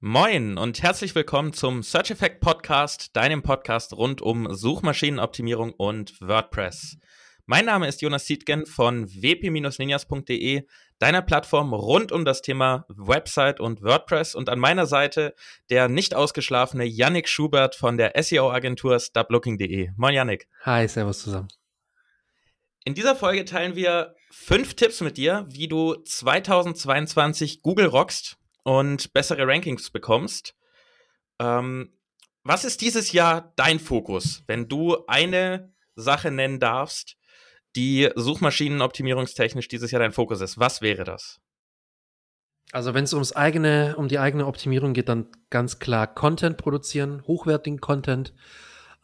Moin und herzlich willkommen zum Search Effect Podcast, deinem Podcast rund um Suchmaschinenoptimierung und WordPress. Mein Name ist Jonas Siedgen von wp-ninjas.de, deiner Plattform rund um das Thema Website und WordPress und an meiner Seite der nicht ausgeschlafene Yannick Schubert von der SEO-Agentur stoplooking.de. Moin Yannick. Hi, servus zusammen. In dieser Folge teilen wir fünf Tipps mit dir, wie du 2022 Google rockst und bessere Rankings bekommst. Ähm, was ist dieses Jahr dein Fokus, wenn du eine Sache nennen darfst, die suchmaschinenoptimierungstechnisch dieses Jahr dein Fokus ist? Was wäre das? Also wenn es ums eigene, um die eigene Optimierung geht, dann ganz klar Content produzieren, hochwertigen Content.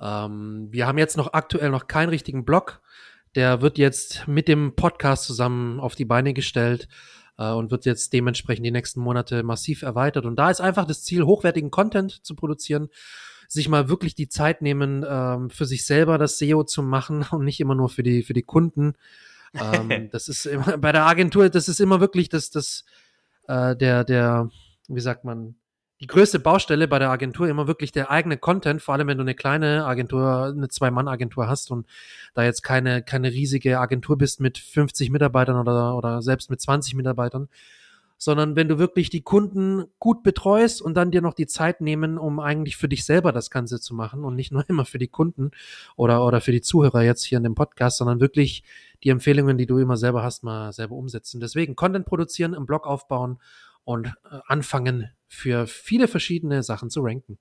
Ähm, wir haben jetzt noch aktuell noch keinen richtigen Blog. Der wird jetzt mit dem Podcast zusammen auf die Beine gestellt äh, und wird jetzt dementsprechend die nächsten Monate massiv erweitert. Und da ist einfach das Ziel, hochwertigen Content zu produzieren, sich mal wirklich die Zeit nehmen, ähm, für sich selber das SEO zu machen und nicht immer nur für die, für die Kunden. ähm, das ist immer, bei der Agentur, das ist immer wirklich das, das, äh, der, der, wie sagt man, die größte Baustelle bei der Agentur immer wirklich der eigene Content, vor allem wenn du eine kleine Agentur, eine Zwei-Mann-Agentur hast und da jetzt keine, keine riesige Agentur bist mit 50 Mitarbeitern oder, oder selbst mit 20 Mitarbeitern, sondern wenn du wirklich die Kunden gut betreust und dann dir noch die Zeit nehmen, um eigentlich für dich selber das Ganze zu machen und nicht nur immer für die Kunden oder, oder für die Zuhörer jetzt hier in dem Podcast, sondern wirklich die Empfehlungen, die du immer selber hast, mal selber umsetzen. Deswegen Content produzieren, im Blog aufbauen und äh, anfangen, für viele verschiedene Sachen zu ranken.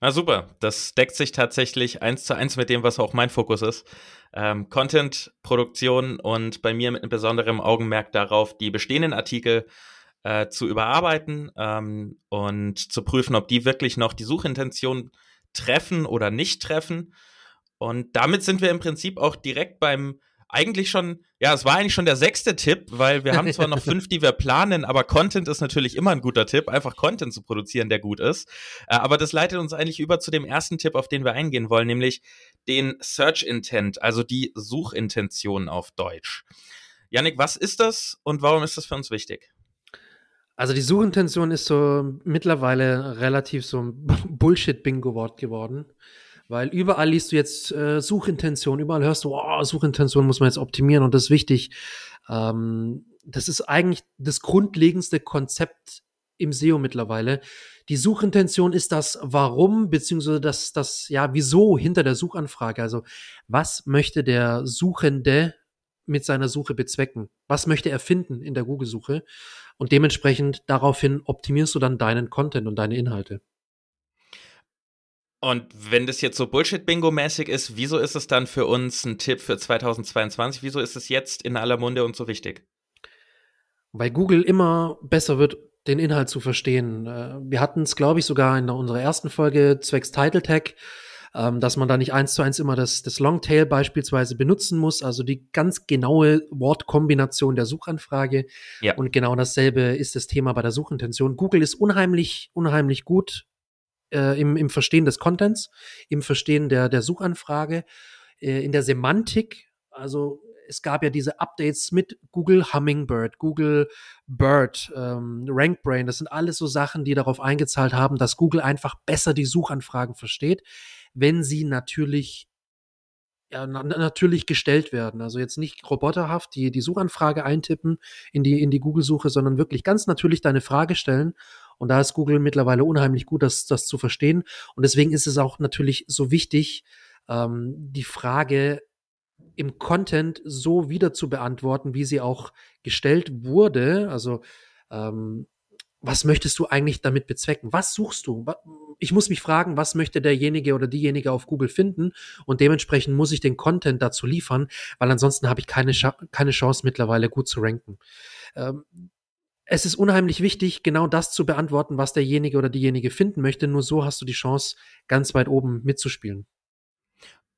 Na super, das deckt sich tatsächlich eins zu eins mit dem, was auch mein Fokus ist. Ähm, Content-Produktion und bei mir mit einem besonderen Augenmerk darauf, die bestehenden Artikel äh, zu überarbeiten ähm, und zu prüfen, ob die wirklich noch die Suchintention treffen oder nicht treffen. Und damit sind wir im Prinzip auch direkt beim eigentlich schon, ja, es war eigentlich schon der sechste Tipp, weil wir haben zwar noch fünf, die wir planen, aber Content ist natürlich immer ein guter Tipp, einfach Content zu produzieren, der gut ist. Äh, aber das leitet uns eigentlich über zu dem ersten Tipp, auf den wir eingehen wollen, nämlich den Search Intent, also die Suchintention auf Deutsch. Yannick, was ist das und warum ist das für uns wichtig? Also die Suchintention ist so mittlerweile relativ so ein Bullshit-Bingo-Wort geworden. Weil überall liest du jetzt äh, Suchintention, überall hörst du, oh, Suchintention muss man jetzt optimieren und das ist wichtig. Ähm, das ist eigentlich das grundlegendste Konzept im SEO mittlerweile. Die Suchintention ist das Warum, beziehungsweise das, das, ja, wieso hinter der Suchanfrage. Also, was möchte der Suchende mit seiner Suche bezwecken? Was möchte er finden in der Google-Suche? Und dementsprechend daraufhin optimierst du dann deinen Content und deine Inhalte. Und wenn das jetzt so Bullshit-Bingo-mäßig ist, wieso ist es dann für uns ein Tipp für 2022? Wieso ist es jetzt in aller Munde und so wichtig? Weil Google immer besser wird, den Inhalt zu verstehen. Äh, wir hatten es, glaube ich, sogar in unserer ersten Folge zwecks Title Tag, ähm, dass man da nicht eins zu eins immer das, das Longtail beispielsweise benutzen muss, also die ganz genaue Wortkombination der Suchanfrage. Ja. Und genau dasselbe ist das Thema bei der Suchintention. Google ist unheimlich, unheimlich gut äh, im, im Verstehen des Contents, im Verstehen der, der Suchanfrage, äh, in der Semantik. Also es gab ja diese Updates mit Google Hummingbird, Google Bird, ähm, RankBrain. Das sind alles so Sachen, die darauf eingezahlt haben, dass Google einfach besser die Suchanfragen versteht, wenn sie natürlich ja, na, natürlich gestellt werden. Also jetzt nicht roboterhaft die, die Suchanfrage eintippen in die, in die Google-Suche, sondern wirklich ganz natürlich deine Frage stellen und da ist Google mittlerweile unheimlich gut, das, das zu verstehen. Und deswegen ist es auch natürlich so wichtig, ähm, die Frage im Content so wieder zu beantworten, wie sie auch gestellt wurde. Also ähm, was möchtest du eigentlich damit bezwecken? Was suchst du? Ich muss mich fragen, was möchte derjenige oder diejenige auf Google finden? Und dementsprechend muss ich den Content dazu liefern, weil ansonsten habe ich keine, keine Chance mittlerweile gut zu ranken. Ähm, es ist unheimlich wichtig, genau das zu beantworten, was derjenige oder diejenige finden möchte. Nur so hast du die Chance, ganz weit oben mitzuspielen.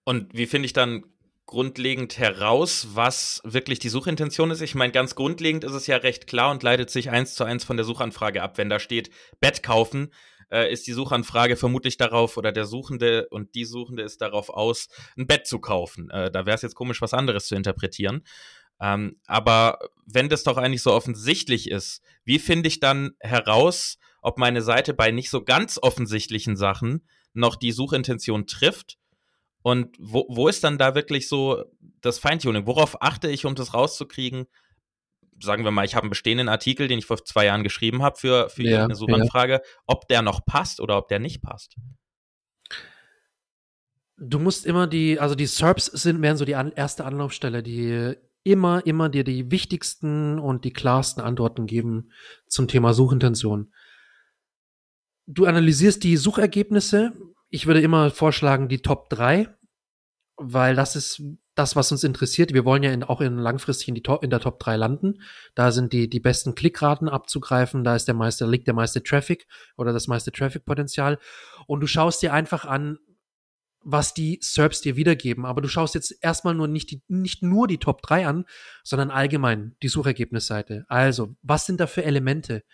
Und wie finde ich dann grundlegend heraus, was wirklich die Suchintention ist? Ich meine, ganz grundlegend ist es ja recht klar und leitet sich eins zu eins von der Suchanfrage ab. Wenn da steht Bett kaufen, äh, ist die Suchanfrage vermutlich darauf oder der Suchende und die Suchende ist darauf aus, ein Bett zu kaufen. Äh, da wäre es jetzt komisch, was anderes zu interpretieren. Ähm, aber wenn das doch eigentlich so offensichtlich ist, wie finde ich dann heraus, ob meine Seite bei nicht so ganz offensichtlichen Sachen noch die Suchintention trifft. Und wo, wo ist dann da wirklich so das Feintuning? Worauf achte ich, um das rauszukriegen? Sagen wir mal, ich habe einen bestehenden Artikel, den ich vor zwei Jahren geschrieben habe für, für ja, eine Suchanfrage, ja. ob der noch passt oder ob der nicht passt. Du musst immer die, also die SERPs sind, werden so die an, erste Anlaufstelle, die immer, immer dir die wichtigsten und die klarsten Antworten geben zum Thema Suchintention. Du analysierst die Suchergebnisse. Ich würde immer vorschlagen, die Top 3, weil das ist das, was uns interessiert. Wir wollen ja in, auch in langfristig in, die Top, in der Top 3 landen. Da sind die, die besten Klickraten abzugreifen. Da ist der meiste, liegt der meiste Traffic oder das meiste Traffic-Potenzial. Und du schaust dir einfach an, was die SERPs dir wiedergeben. Aber du schaust jetzt erstmal nur nicht, die, nicht nur die Top 3 an, sondern allgemein die Suchergebnisseite. Also, was sind da für Elemente?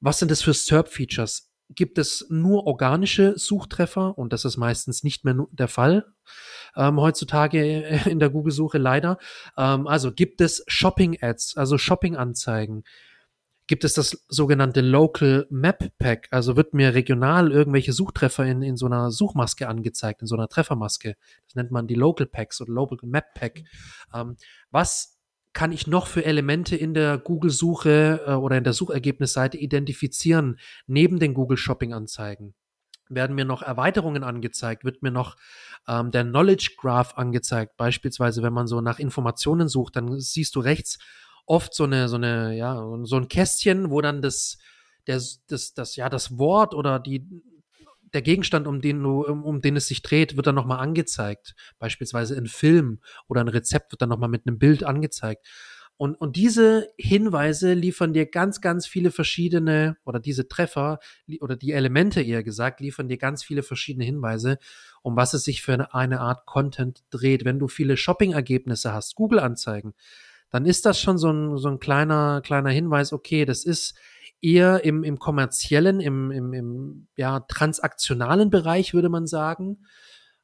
Was sind das für SERP-Features? Gibt es nur organische Suchtreffer? Und das ist meistens nicht mehr der Fall ähm, heutzutage in der Google-Suche leider. Ähm, also gibt es Shopping-Ads, also Shopping-Anzeigen? Gibt es das sogenannte Local Map Pack. Also wird mir regional irgendwelche Suchtreffer in, in so einer Suchmaske angezeigt, in so einer Treffermaske. Das nennt man die Local Packs oder Local Map Pack. Ähm, was kann ich noch für Elemente in der Google-Suche äh, oder in der Suchergebnisseite identifizieren, neben den Google Shopping-Anzeigen? Werden mir noch Erweiterungen angezeigt? Wird mir noch ähm, der Knowledge Graph angezeigt? Beispielsweise, wenn man so nach Informationen sucht, dann siehst du rechts oft so eine, so eine, ja, so ein Kästchen, wo dann das, der, das, das, ja, das Wort oder die, der Gegenstand, um den du, um, um den es sich dreht, wird dann nochmal angezeigt. Beispielsweise ein Film oder ein Rezept wird dann nochmal mit einem Bild angezeigt. Und, und diese Hinweise liefern dir ganz, ganz viele verschiedene, oder diese Treffer, oder die Elemente eher gesagt, liefern dir ganz viele verschiedene Hinweise, um was es sich für eine, eine Art Content dreht. Wenn du viele Shopping-Ergebnisse hast, Google-Anzeigen, dann ist das schon so ein, so ein kleiner, kleiner Hinweis, okay, das ist eher im, im kommerziellen, im, im, im ja, transaktionalen Bereich, würde man sagen.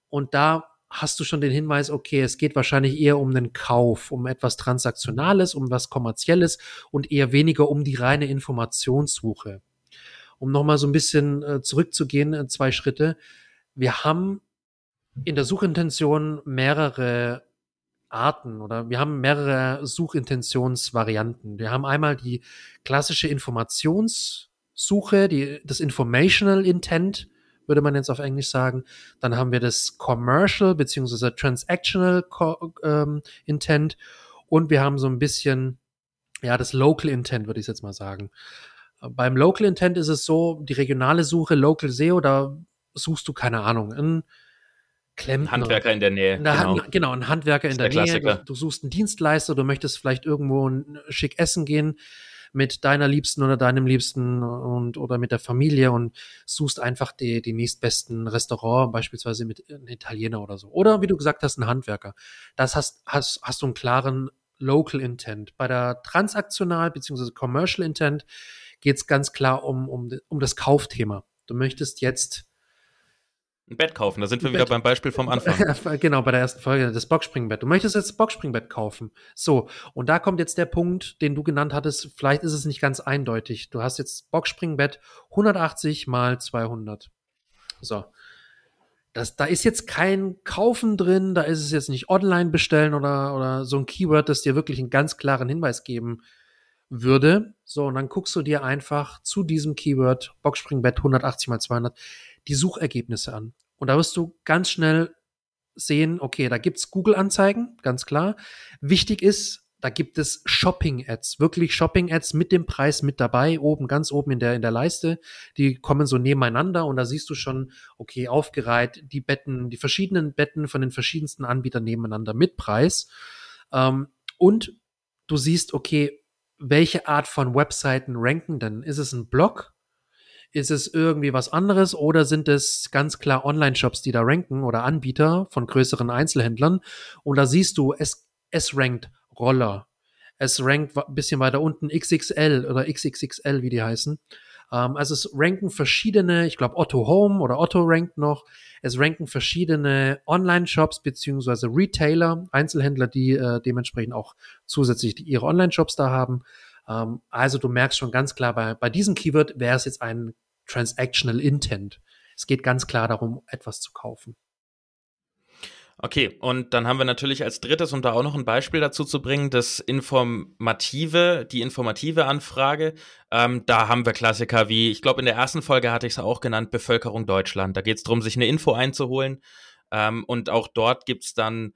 Und da hast du schon den Hinweis, okay, es geht wahrscheinlich eher um den Kauf, um etwas Transaktionales, um was Kommerzielles und eher weniger um die reine Informationssuche. Um nochmal so ein bisschen äh, zurückzugehen, äh, zwei Schritte. Wir haben in der Suchintention mehrere Arten oder wir haben mehrere Suchintentionsvarianten. Wir haben einmal die klassische Informationssuche, die, das Informational Intent, würde man jetzt auf Englisch sagen. Dann haben wir das Commercial bzw. Transactional ähm, Intent und wir haben so ein bisschen, ja, das Local Intent, würde ich jetzt mal sagen. Beim Local Intent ist es so, die regionale Suche, Local SEO, da suchst du keine Ahnung, ein Klempner. Handwerker in der Nähe. Genau. Hand, genau, ein Handwerker in der, der Nähe. Du, du, suchst einen Dienstleister, du möchtest vielleicht irgendwo schick essen gehen mit deiner Liebsten oder deinem Liebsten und oder mit der Familie und suchst einfach die, die nächstbesten Restaurant, beispielsweise mit einem Italiener oder so. Oder wie du gesagt hast, ein Handwerker. Das hast, hast, hast du einen klaren Local Intent. Bei der transaktional bzw. Commercial Intent geht es ganz klar um, um, um das Kaufthema. Du möchtest jetzt ein Bett kaufen, da sind wir wieder beim Beispiel vom Anfang. genau, bei der ersten Folge, das Boxspringbett. Du möchtest jetzt das Boxspringbett kaufen. So, und da kommt jetzt der Punkt, den du genannt hattest. Vielleicht ist es nicht ganz eindeutig. Du hast jetzt Boxspringbett 180 mal 200. So. Das, da ist jetzt kein Kaufen drin, da ist es jetzt nicht online bestellen oder, oder so ein Keyword, das dir wirklich einen ganz klaren Hinweis geben würde. So, und dann guckst du dir einfach zu diesem Keyword Boxspringbett 180 mal 200 die Suchergebnisse an. Und da wirst du ganz schnell sehen, okay, da gibt's Google-Anzeigen, ganz klar. Wichtig ist, da gibt es Shopping-Ads, wirklich Shopping-Ads mit dem Preis mit dabei, oben, ganz oben in der, in der Leiste. Die kommen so nebeneinander und da siehst du schon, okay, aufgereiht, die Betten, die verschiedenen Betten von den verschiedensten Anbietern nebeneinander mit Preis. Ähm, und du siehst, okay, welche Art von Webseiten ranken denn? Ist es ein Blog? Ist es irgendwie was anderes oder sind es ganz klar Online-Shops, die da ranken oder Anbieter von größeren Einzelhändlern? Und da siehst du, es, es rankt Roller. Es rankt ein bisschen weiter unten XXL oder XXXL, wie die heißen. Ähm, also es ranken verschiedene, ich glaube Otto Home oder Otto rankt noch. Es ranken verschiedene Online-Shops beziehungsweise Retailer, Einzelhändler, die äh, dementsprechend auch zusätzlich ihre Online-Shops da haben. Ähm, also du merkst schon ganz klar, bei, bei diesem Keyword wäre es jetzt ein Transactional Intent. Es geht ganz klar darum, etwas zu kaufen. Okay, und dann haben wir natürlich als drittes, um da auch noch ein Beispiel dazu zu bringen, das informative, die informative Anfrage. Ähm, da haben wir Klassiker wie, ich glaube, in der ersten Folge hatte ich es auch genannt, Bevölkerung Deutschland. Da geht es darum, sich eine Info einzuholen. Ähm, und auch dort gibt es dann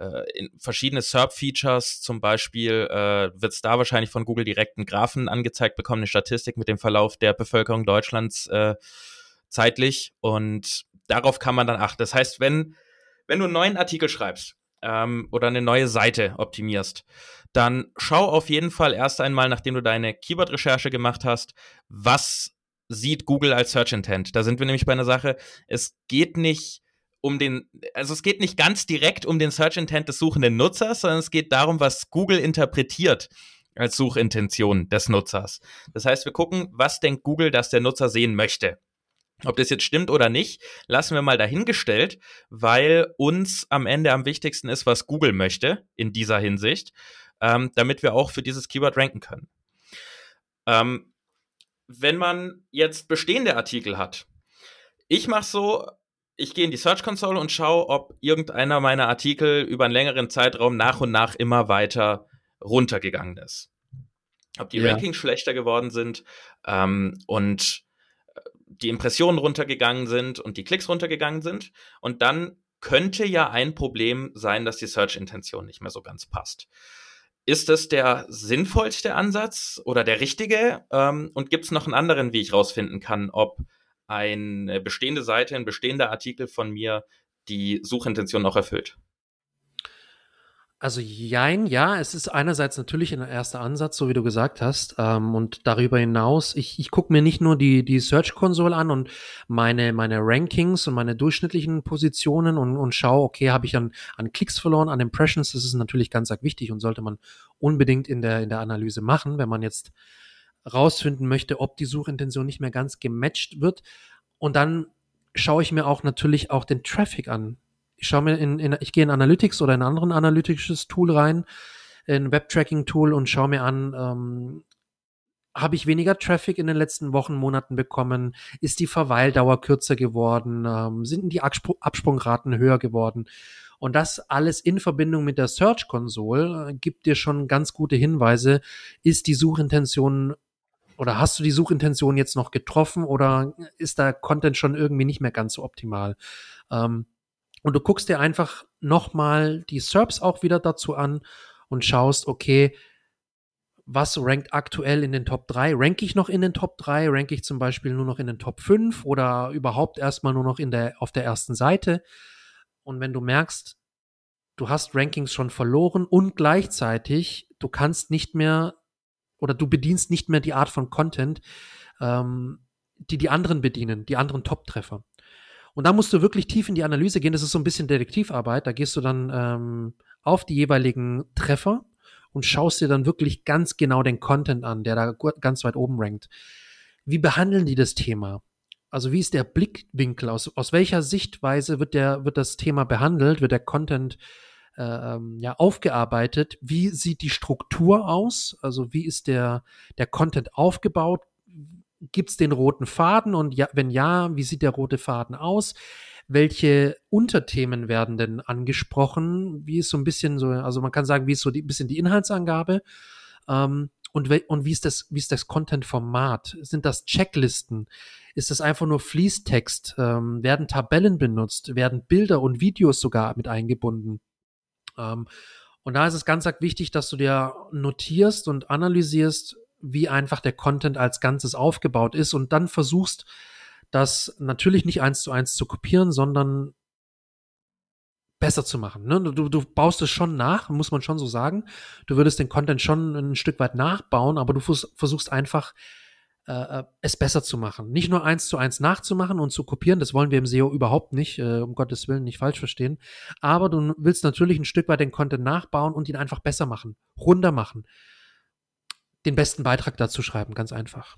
äh, verschiedene SERP-Features. Zum Beispiel äh, wird es da wahrscheinlich von Google direkt einen Graphen angezeigt bekommen, eine Statistik mit dem Verlauf der Bevölkerung Deutschlands äh, zeitlich. Und darauf kann man dann achten. Das heißt, wenn wenn du einen neuen Artikel schreibst ähm, oder eine neue Seite optimierst, dann schau auf jeden Fall erst einmal, nachdem du deine Keyword-Recherche gemacht hast, was sieht Google als Search Intent. Da sind wir nämlich bei einer Sache, es geht nicht um den, also es geht nicht ganz direkt um den Search Intent des suchenden Nutzers, sondern es geht darum, was Google interpretiert als Suchintention des Nutzers. Das heißt, wir gucken, was denkt Google, dass der Nutzer sehen möchte. Ob das jetzt stimmt oder nicht, lassen wir mal dahingestellt, weil uns am Ende am wichtigsten ist, was Google möchte in dieser Hinsicht, ähm, damit wir auch für dieses Keyword ranken können. Ähm, wenn man jetzt bestehende Artikel hat, ich mache so, ich gehe in die Search Console und schaue, ob irgendeiner meiner Artikel über einen längeren Zeitraum nach und nach immer weiter runtergegangen ist. Ob die ja. Rankings schlechter geworden sind ähm, und die Impressionen runtergegangen sind und die Klicks runtergegangen sind. Und dann könnte ja ein Problem sein, dass die Search-Intention nicht mehr so ganz passt. Ist das der sinnvollste Ansatz oder der richtige? Ähm, und gibt es noch einen anderen, wie ich rausfinden kann, ob eine bestehende Seite, ein bestehender Artikel von mir die Suchintention auch erfüllt? Also jein, ja, es ist einerseits natürlich ein erster Ansatz, so wie du gesagt hast. Ähm, und darüber hinaus, ich, ich gucke mir nicht nur die, die Search Console an und meine, meine Rankings und meine durchschnittlichen Positionen und, und schaue, okay, habe ich an, an Klicks verloren, an Impressions, das ist natürlich ganz arg wichtig und sollte man unbedingt in der, in der Analyse machen, wenn man jetzt rausfinden möchte, ob die Suchintention nicht mehr ganz gematcht wird. Und dann schaue ich mir auch natürlich auch den Traffic an ich schaue mir in, in, ich gehe in Analytics oder in ein anderen analytisches Tool rein, in Web-Tracking-Tool und schaue mir an, ähm, habe ich weniger Traffic in den letzten Wochen, Monaten bekommen? Ist die Verweildauer kürzer geworden? Ähm, sind die Abspr Absprungraten höher geworden? Und das alles in Verbindung mit der Search Console äh, gibt dir schon ganz gute Hinweise. Ist die Suchintention oder hast du die Suchintention jetzt noch getroffen oder ist der Content schon irgendwie nicht mehr ganz so optimal? Ähm, und du guckst dir einfach nochmal die SERPs auch wieder dazu an und schaust, okay, was rankt aktuell in den Top 3? Rank ich noch in den Top 3? Rank ich zum Beispiel nur noch in den Top 5 oder überhaupt erstmal nur noch in der, auf der ersten Seite? Und wenn du merkst, du hast Rankings schon verloren und gleichzeitig du kannst nicht mehr oder du bedienst nicht mehr die Art von Content, ähm, die die anderen bedienen, die anderen Top-Treffer. Und da musst du wirklich tief in die Analyse gehen. Das ist so ein bisschen Detektivarbeit. Da gehst du dann ähm, auf die jeweiligen Treffer und schaust dir dann wirklich ganz genau den Content an, der da ganz weit oben rankt. Wie behandeln die das Thema? Also wie ist der Blickwinkel? Aus, aus welcher Sichtweise wird, der, wird das Thema behandelt? Wird der Content äh, ähm, ja, aufgearbeitet? Wie sieht die Struktur aus? Also wie ist der, der Content aufgebaut? Gibt es den roten Faden und ja, wenn ja, wie sieht der rote Faden aus? Welche Unterthemen werden denn angesprochen? Wie ist so ein bisschen so, also man kann sagen, wie ist so ein bisschen die Inhaltsangabe? Ähm, und, und wie ist das, wie ist das Content-Format? Sind das Checklisten? Ist das einfach nur Fließtext? Ähm, werden Tabellen benutzt? Werden Bilder und Videos sogar mit eingebunden? Ähm, und da ist es ganz wichtig, dass du dir notierst und analysierst, wie einfach der Content als Ganzes aufgebaut ist und dann versuchst, das natürlich nicht eins zu eins zu kopieren, sondern besser zu machen. Ne? Du, du baust es schon nach, muss man schon so sagen. Du würdest den Content schon ein Stück weit nachbauen, aber du versuchst einfach, äh, äh, es besser zu machen. Nicht nur eins zu eins nachzumachen und zu kopieren, das wollen wir im SEO überhaupt nicht, äh, um Gottes Willen nicht falsch verstehen. Aber du willst natürlich ein Stück weit den Content nachbauen und ihn einfach besser machen, runder machen den besten Beitrag dazu schreiben, ganz einfach.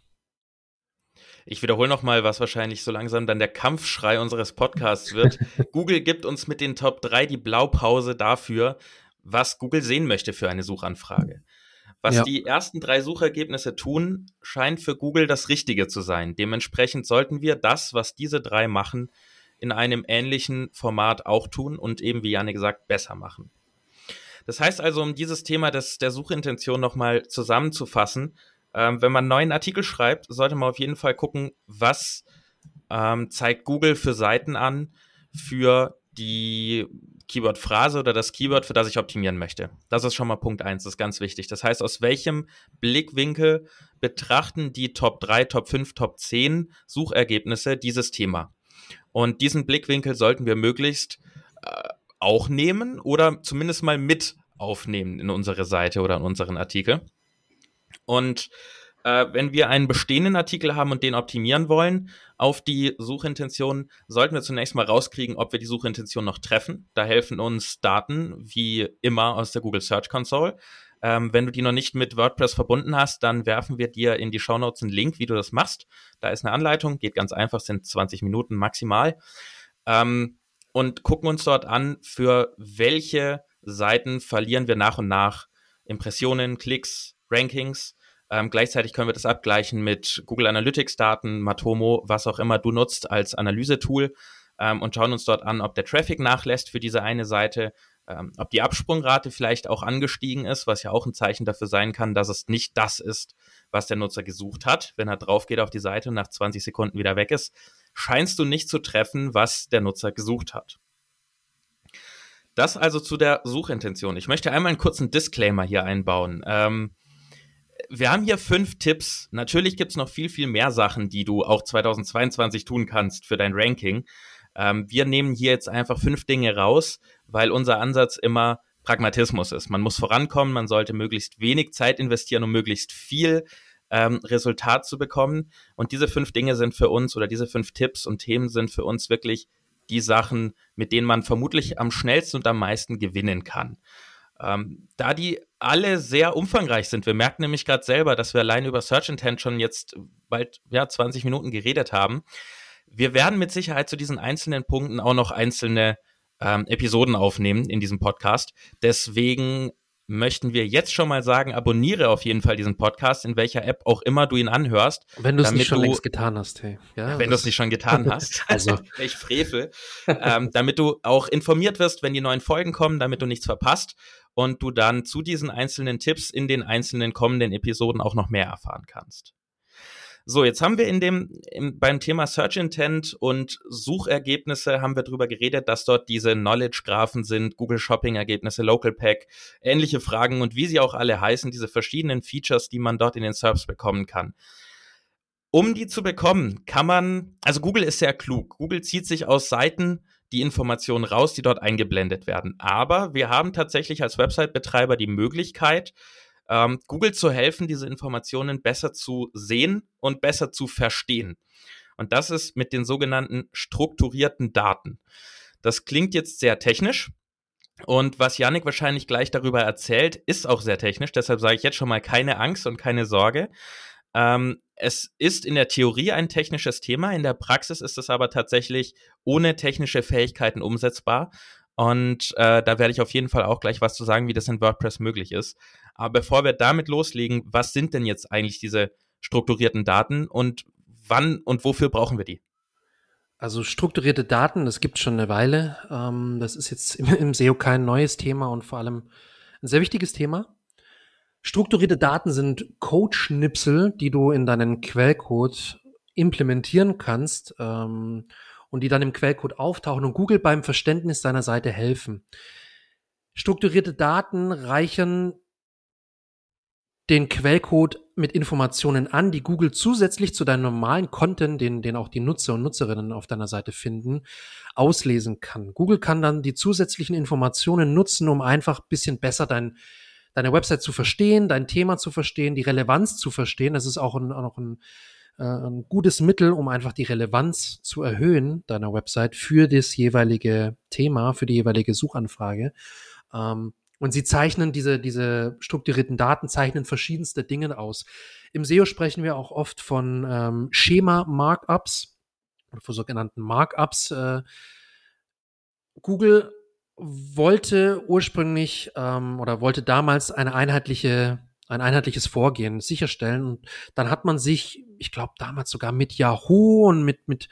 Ich wiederhole nochmal, was wahrscheinlich so langsam dann der Kampfschrei unseres Podcasts wird. Google gibt uns mit den Top 3 die Blaupause dafür, was Google sehen möchte für eine Suchanfrage. Was ja. die ersten drei Suchergebnisse tun, scheint für Google das Richtige zu sein. Dementsprechend sollten wir das, was diese drei machen, in einem ähnlichen Format auch tun und eben, wie Janne gesagt, besser machen. Das heißt also, um dieses Thema des, der Suchintention nochmal zusammenzufassen, ähm, wenn man einen neuen Artikel schreibt, sollte man auf jeden Fall gucken, was ähm, zeigt Google für Seiten an für die Keyword-Phrase oder das Keyword, für das ich optimieren möchte. Das ist schon mal Punkt eins, das ist ganz wichtig. Das heißt, aus welchem Blickwinkel betrachten die Top 3, Top 5, Top 10 Suchergebnisse dieses Thema? Und diesen Blickwinkel sollten wir möglichst äh, auch nehmen oder zumindest mal mit aufnehmen in unsere Seite oder in unseren Artikel. Und äh, wenn wir einen bestehenden Artikel haben und den optimieren wollen auf die Suchintention, sollten wir zunächst mal rauskriegen, ob wir die Suchintention noch treffen. Da helfen uns Daten wie immer aus der Google Search Console. Ähm, wenn du die noch nicht mit WordPress verbunden hast, dann werfen wir dir in die Show Notes einen Link, wie du das machst. Da ist eine Anleitung, geht ganz einfach, sind 20 Minuten maximal. Ähm, und gucken uns dort an, für welche Seiten verlieren wir nach und nach Impressionen, Klicks, Rankings ähm, gleichzeitig können wir das abgleichen mit Google Analytics Daten, Matomo, was auch immer du nutzt als Analysetool ähm, und schauen uns dort an, ob der Traffic nachlässt für diese eine Seite, ähm, ob die Absprungrate vielleicht auch angestiegen ist, was ja auch ein Zeichen dafür sein kann, dass es nicht das ist, was der Nutzer gesucht hat. Wenn er drauf geht auf die Seite und nach 20 Sekunden wieder weg ist, scheinst du nicht zu treffen, was der Nutzer gesucht hat. Das also zu der Suchintention. Ich möchte einmal einen kurzen Disclaimer hier einbauen. Ähm, wir haben hier fünf Tipps. Natürlich gibt es noch viel, viel mehr Sachen, die du auch 2022 tun kannst für dein Ranking. Ähm, wir nehmen hier jetzt einfach fünf Dinge raus, weil unser Ansatz immer Pragmatismus ist. Man muss vorankommen, man sollte möglichst wenig Zeit investieren, um möglichst viel ähm, Resultat zu bekommen. Und diese fünf Dinge sind für uns oder diese fünf Tipps und Themen sind für uns wirklich die Sachen, mit denen man vermutlich am schnellsten und am meisten gewinnen kann. Ähm, da die alle sehr umfangreich sind, wir merken nämlich gerade selber, dass wir allein über Search Intent schon jetzt bald ja, 20 Minuten geredet haben. Wir werden mit Sicherheit zu diesen einzelnen Punkten auch noch einzelne ähm, Episoden aufnehmen in diesem Podcast. Deswegen möchten wir jetzt schon mal sagen, abonniere auf jeden Fall diesen Podcast, in welcher App auch immer du ihn anhörst. Wenn du es nicht schon du, längst getan hast, hey. Ja, wenn du es nicht schon getan hast. also. ich frevel. ähm, damit du auch informiert wirst, wenn die neuen Folgen kommen, damit du nichts verpasst und du dann zu diesen einzelnen Tipps in den einzelnen kommenden Episoden auch noch mehr erfahren kannst. So, jetzt haben wir in dem, im, beim Thema Search Intent und Suchergebnisse haben wir drüber geredet, dass dort diese Knowledge-Graphen sind, Google Shopping-Ergebnisse, Local Pack, ähnliche Fragen und wie sie auch alle heißen, diese verschiedenen Features, die man dort in den SERPs bekommen kann. Um die zu bekommen, kann man, also Google ist sehr klug. Google zieht sich aus Seiten die Informationen raus, die dort eingeblendet werden. Aber wir haben tatsächlich als Website-Betreiber die Möglichkeit, ähm, Google zu helfen, diese Informationen besser zu sehen und besser zu verstehen. Und das ist mit den sogenannten strukturierten Daten. Das klingt jetzt sehr technisch. Und was Yannick wahrscheinlich gleich darüber erzählt, ist auch sehr technisch. Deshalb sage ich jetzt schon mal keine Angst und keine Sorge. Ähm, es ist in der Theorie ein technisches Thema, in der Praxis ist es aber tatsächlich ohne technische Fähigkeiten umsetzbar. Und äh, da werde ich auf jeden Fall auch gleich was zu sagen, wie das in WordPress möglich ist. Aber bevor wir damit loslegen, was sind denn jetzt eigentlich diese strukturierten Daten und wann und wofür brauchen wir die? Also strukturierte Daten, das gibt schon eine Weile. Ähm, das ist jetzt im, im SEO kein neues Thema und vor allem ein sehr wichtiges Thema. Strukturierte Daten sind Code-Schnipsel, die du in deinen Quellcode implementieren kannst ähm, und die dann im Quellcode auftauchen und Google beim Verständnis deiner Seite helfen. Strukturierte Daten reichern den Quellcode mit Informationen an, die Google zusätzlich zu deinem normalen Content, den, den auch die Nutzer und Nutzerinnen auf deiner Seite finden, auslesen kann. Google kann dann die zusätzlichen Informationen nutzen, um einfach bisschen besser dein deine Website zu verstehen, dein Thema zu verstehen, die Relevanz zu verstehen. Das ist auch, ein, auch noch ein, äh, ein gutes Mittel, um einfach die Relevanz zu erhöhen deiner Website für das jeweilige Thema, für die jeweilige Suchanfrage. Ähm, und sie zeichnen diese, diese strukturierten Daten, zeichnen verschiedenste Dinge aus. Im SEO sprechen wir auch oft von ähm, Schema-Markups oder von sogenannten Markups. Äh, Google wollte ursprünglich ähm, oder wollte damals eine einheitliche ein einheitliches Vorgehen sicherstellen. Und dann hat man sich, ich glaube, damals sogar mit Yahoo und mit, mit,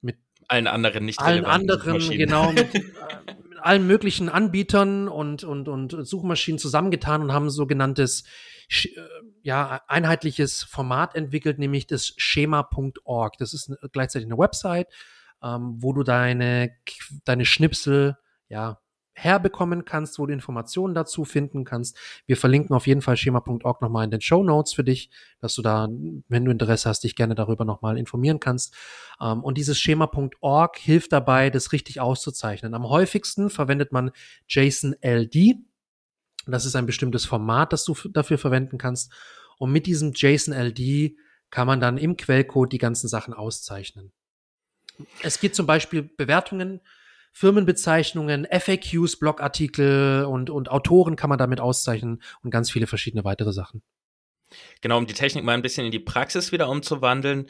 mit allen anderen nicht allen anderen, genau, mit, äh, mit allen möglichen Anbietern und, und, und Suchmaschinen zusammengetan und haben sogenanntes äh, ja, einheitliches Format entwickelt, nämlich das Schema.org. Das ist gleichzeitig eine Website, ähm, wo du deine, deine Schnipsel ja, herbekommen kannst, wo du Informationen dazu finden kannst. Wir verlinken auf jeden Fall schema.org nochmal in den Show Notes für dich, dass du da, wenn du Interesse hast, dich gerne darüber nochmal informieren kannst. Ähm, und dieses schema.org hilft dabei, das richtig auszuzeichnen. Am häufigsten verwendet man JSON-LD. Das ist ein bestimmtes Format, das du dafür verwenden kannst. Und mit diesem JSON-LD kann man dann im Quellcode die ganzen Sachen auszeichnen. Es gibt zum Beispiel Bewertungen Firmenbezeichnungen, FAQs, Blogartikel und, und Autoren kann man damit auszeichnen und ganz viele verschiedene weitere Sachen. Genau, um die Technik mal ein bisschen in die Praxis wieder umzuwandeln.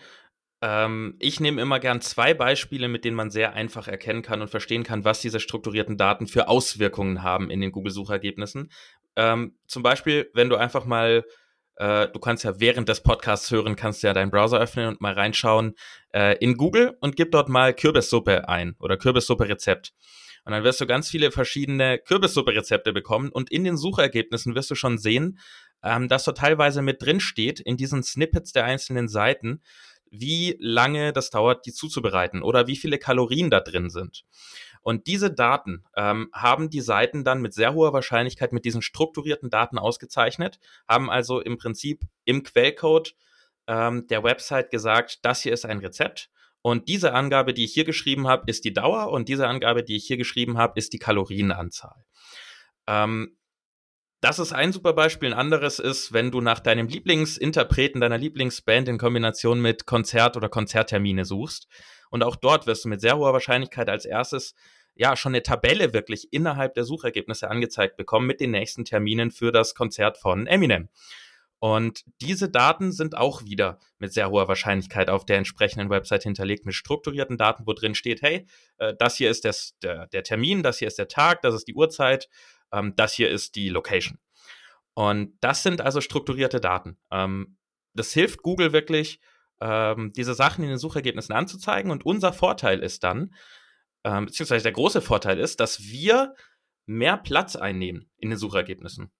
Ähm, ich nehme immer gern zwei Beispiele, mit denen man sehr einfach erkennen kann und verstehen kann, was diese strukturierten Daten für Auswirkungen haben in den Google-Suchergebnissen. Ähm, zum Beispiel, wenn du einfach mal äh, du kannst ja während des Podcasts hören, kannst ja deinen Browser öffnen und mal reinschauen äh, in Google und gib dort mal Kürbissuppe ein oder Kürbissuppe-Rezept. Und dann wirst du ganz viele verschiedene Kürbissuppe-Rezepte bekommen und in den Suchergebnissen wirst du schon sehen, ähm, dass dort teilweise mit drin steht in diesen Snippets der einzelnen Seiten, wie lange das dauert, die zuzubereiten oder wie viele Kalorien da drin sind. Und diese Daten ähm, haben die Seiten dann mit sehr hoher Wahrscheinlichkeit mit diesen strukturierten Daten ausgezeichnet, haben also im Prinzip im Quellcode ähm, der Website gesagt, das hier ist ein Rezept. Und diese Angabe, die ich hier geschrieben habe, ist die Dauer und diese Angabe, die ich hier geschrieben habe, ist die Kalorienanzahl. Ähm, das ist ein super Beispiel. Ein anderes ist, wenn du nach deinem Lieblingsinterpreten, deiner Lieblingsband in Kombination mit Konzert oder Konzerttermine suchst. Und auch dort wirst du mit sehr hoher Wahrscheinlichkeit als erstes ja schon eine Tabelle wirklich innerhalb der Suchergebnisse angezeigt bekommen mit den nächsten Terminen für das Konzert von Eminem. Und diese Daten sind auch wieder mit sehr hoher Wahrscheinlichkeit auf der entsprechenden Website hinterlegt mit strukturierten Daten, wo drin steht, hey, äh, das hier ist das, der, der, Termin, das hier ist der Tag, das ist die Uhrzeit, ähm, das hier ist die Location. Und das sind also strukturierte Daten. Ähm, das hilft Google wirklich, ähm, diese Sachen in den Suchergebnissen anzuzeigen. Und unser Vorteil ist dann, ähm, beziehungsweise der große Vorteil ist, dass wir mehr Platz einnehmen in den Suchergebnissen.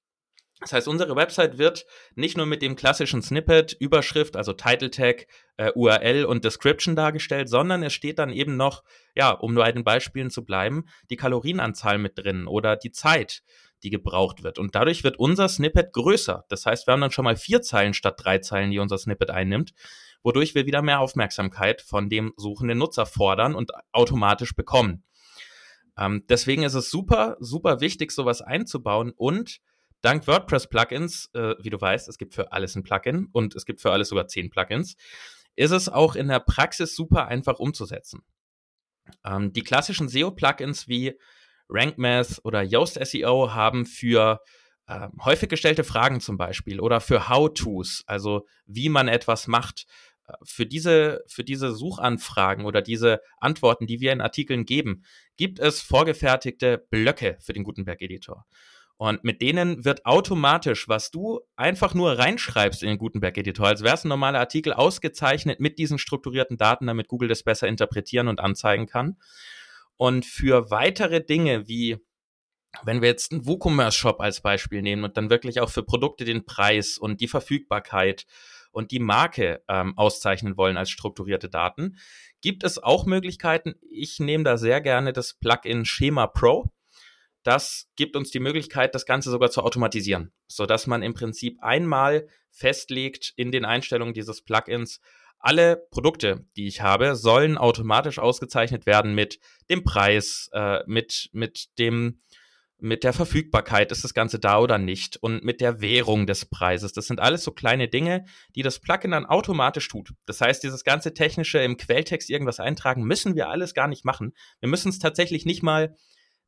Das heißt, unsere Website wird nicht nur mit dem klassischen Snippet, Überschrift, also Title Tag, äh, URL und Description dargestellt, sondern es steht dann eben noch, ja, um nur bei den Beispielen zu bleiben, die Kalorienanzahl mit drin oder die Zeit, die gebraucht wird. Und dadurch wird unser Snippet größer. Das heißt, wir haben dann schon mal vier Zeilen statt drei Zeilen, die unser Snippet einnimmt wodurch wir wieder mehr Aufmerksamkeit von dem suchenden Nutzer fordern und automatisch bekommen. Ähm, deswegen ist es super, super wichtig, sowas einzubauen und dank WordPress-Plugins, äh, wie du weißt, es gibt für alles ein Plugin und es gibt für alles sogar zehn Plugins, ist es auch in der Praxis super einfach umzusetzen. Ähm, die klassischen SEO-Plugins wie RankMath oder Yoast SEO haben für äh, häufig gestellte Fragen zum Beispiel oder für How-Tos, also wie man etwas macht, für diese, für diese Suchanfragen oder diese Antworten, die wir in Artikeln geben, gibt es vorgefertigte Blöcke für den Gutenberg-Editor. Und mit denen wird automatisch, was du einfach nur reinschreibst in den Gutenberg-Editor, als wäre es ein normaler Artikel, ausgezeichnet mit diesen strukturierten Daten, damit Google das besser interpretieren und anzeigen kann. Und für weitere Dinge wie wenn wir jetzt einen WooCommerce-Shop als Beispiel nehmen und dann wirklich auch für Produkte den Preis und die Verfügbarkeit und die Marke ähm, auszeichnen wollen als strukturierte Daten, gibt es auch Möglichkeiten. Ich nehme da sehr gerne das Plugin Schema Pro. Das gibt uns die Möglichkeit, das Ganze sogar zu automatisieren, so dass man im Prinzip einmal festlegt in den Einstellungen dieses Plugins, alle Produkte, die ich habe, sollen automatisch ausgezeichnet werden mit dem Preis, äh, mit, mit dem mit der Verfügbarkeit, ist das Ganze da oder nicht und mit der Währung des Preises. Das sind alles so kleine Dinge, die das Plugin dann automatisch tut. Das heißt, dieses ganze technische im Quelltext irgendwas eintragen, müssen wir alles gar nicht machen. Wir müssen es tatsächlich nicht mal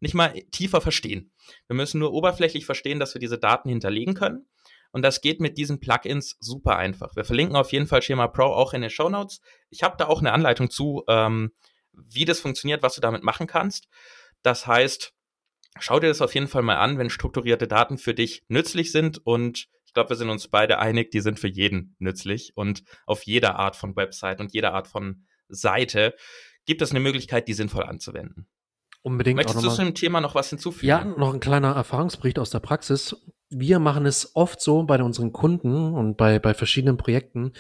nicht mal tiefer verstehen. Wir müssen nur oberflächlich verstehen, dass wir diese Daten hinterlegen können. Und das geht mit diesen Plugins super einfach. Wir verlinken auf jeden Fall Schema Pro auch in den Show Notes. Ich habe da auch eine Anleitung zu, ähm, wie das funktioniert, was du damit machen kannst. Das heißt, schau dir das auf jeden Fall mal an, wenn strukturierte Daten für dich nützlich sind und ich glaube, wir sind uns beide einig, die sind für jeden nützlich und auf jeder Art von Website und jeder Art von Seite gibt es eine Möglichkeit, die sinnvoll anzuwenden. Unbedingt. Möchtest du zu dem Thema noch was hinzufügen? Ja, noch ein kleiner Erfahrungsbericht aus der Praxis. Wir machen es oft so bei unseren Kunden und bei, bei verschiedenen Projekten,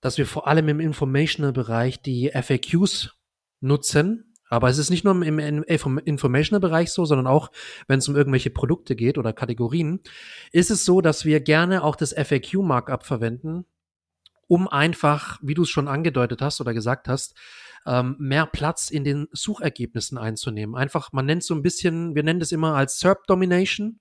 dass wir vor allem im Informational-Bereich die FAQs nutzen. Aber es ist nicht nur im, Informational-Bereich so, sondern auch, wenn es um irgendwelche Produkte geht oder Kategorien, ist es so, dass wir gerne auch das FAQ-Markup verwenden, um einfach, wie du es schon angedeutet hast oder gesagt hast, ähm, mehr Platz in den Suchergebnissen einzunehmen. Einfach, man nennt so ein bisschen, wir nennen das immer als SERP Domination.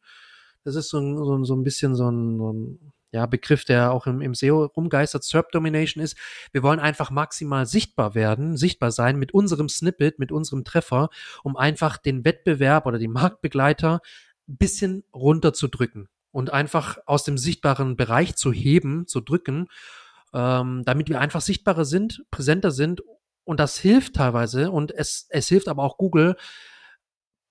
Das ist so ein, so ein bisschen so ein, so ein ja, Begriff, der auch im, im SEO rumgeistert, SERP Domination ist. Wir wollen einfach maximal sichtbar werden, sichtbar sein mit unserem Snippet, mit unserem Treffer, um einfach den Wettbewerb oder die Marktbegleiter ein bisschen runterzudrücken und einfach aus dem sichtbaren Bereich zu heben, zu drücken, ähm, damit wir einfach sichtbarer sind, präsenter sind und das hilft teilweise und es, es hilft aber auch Google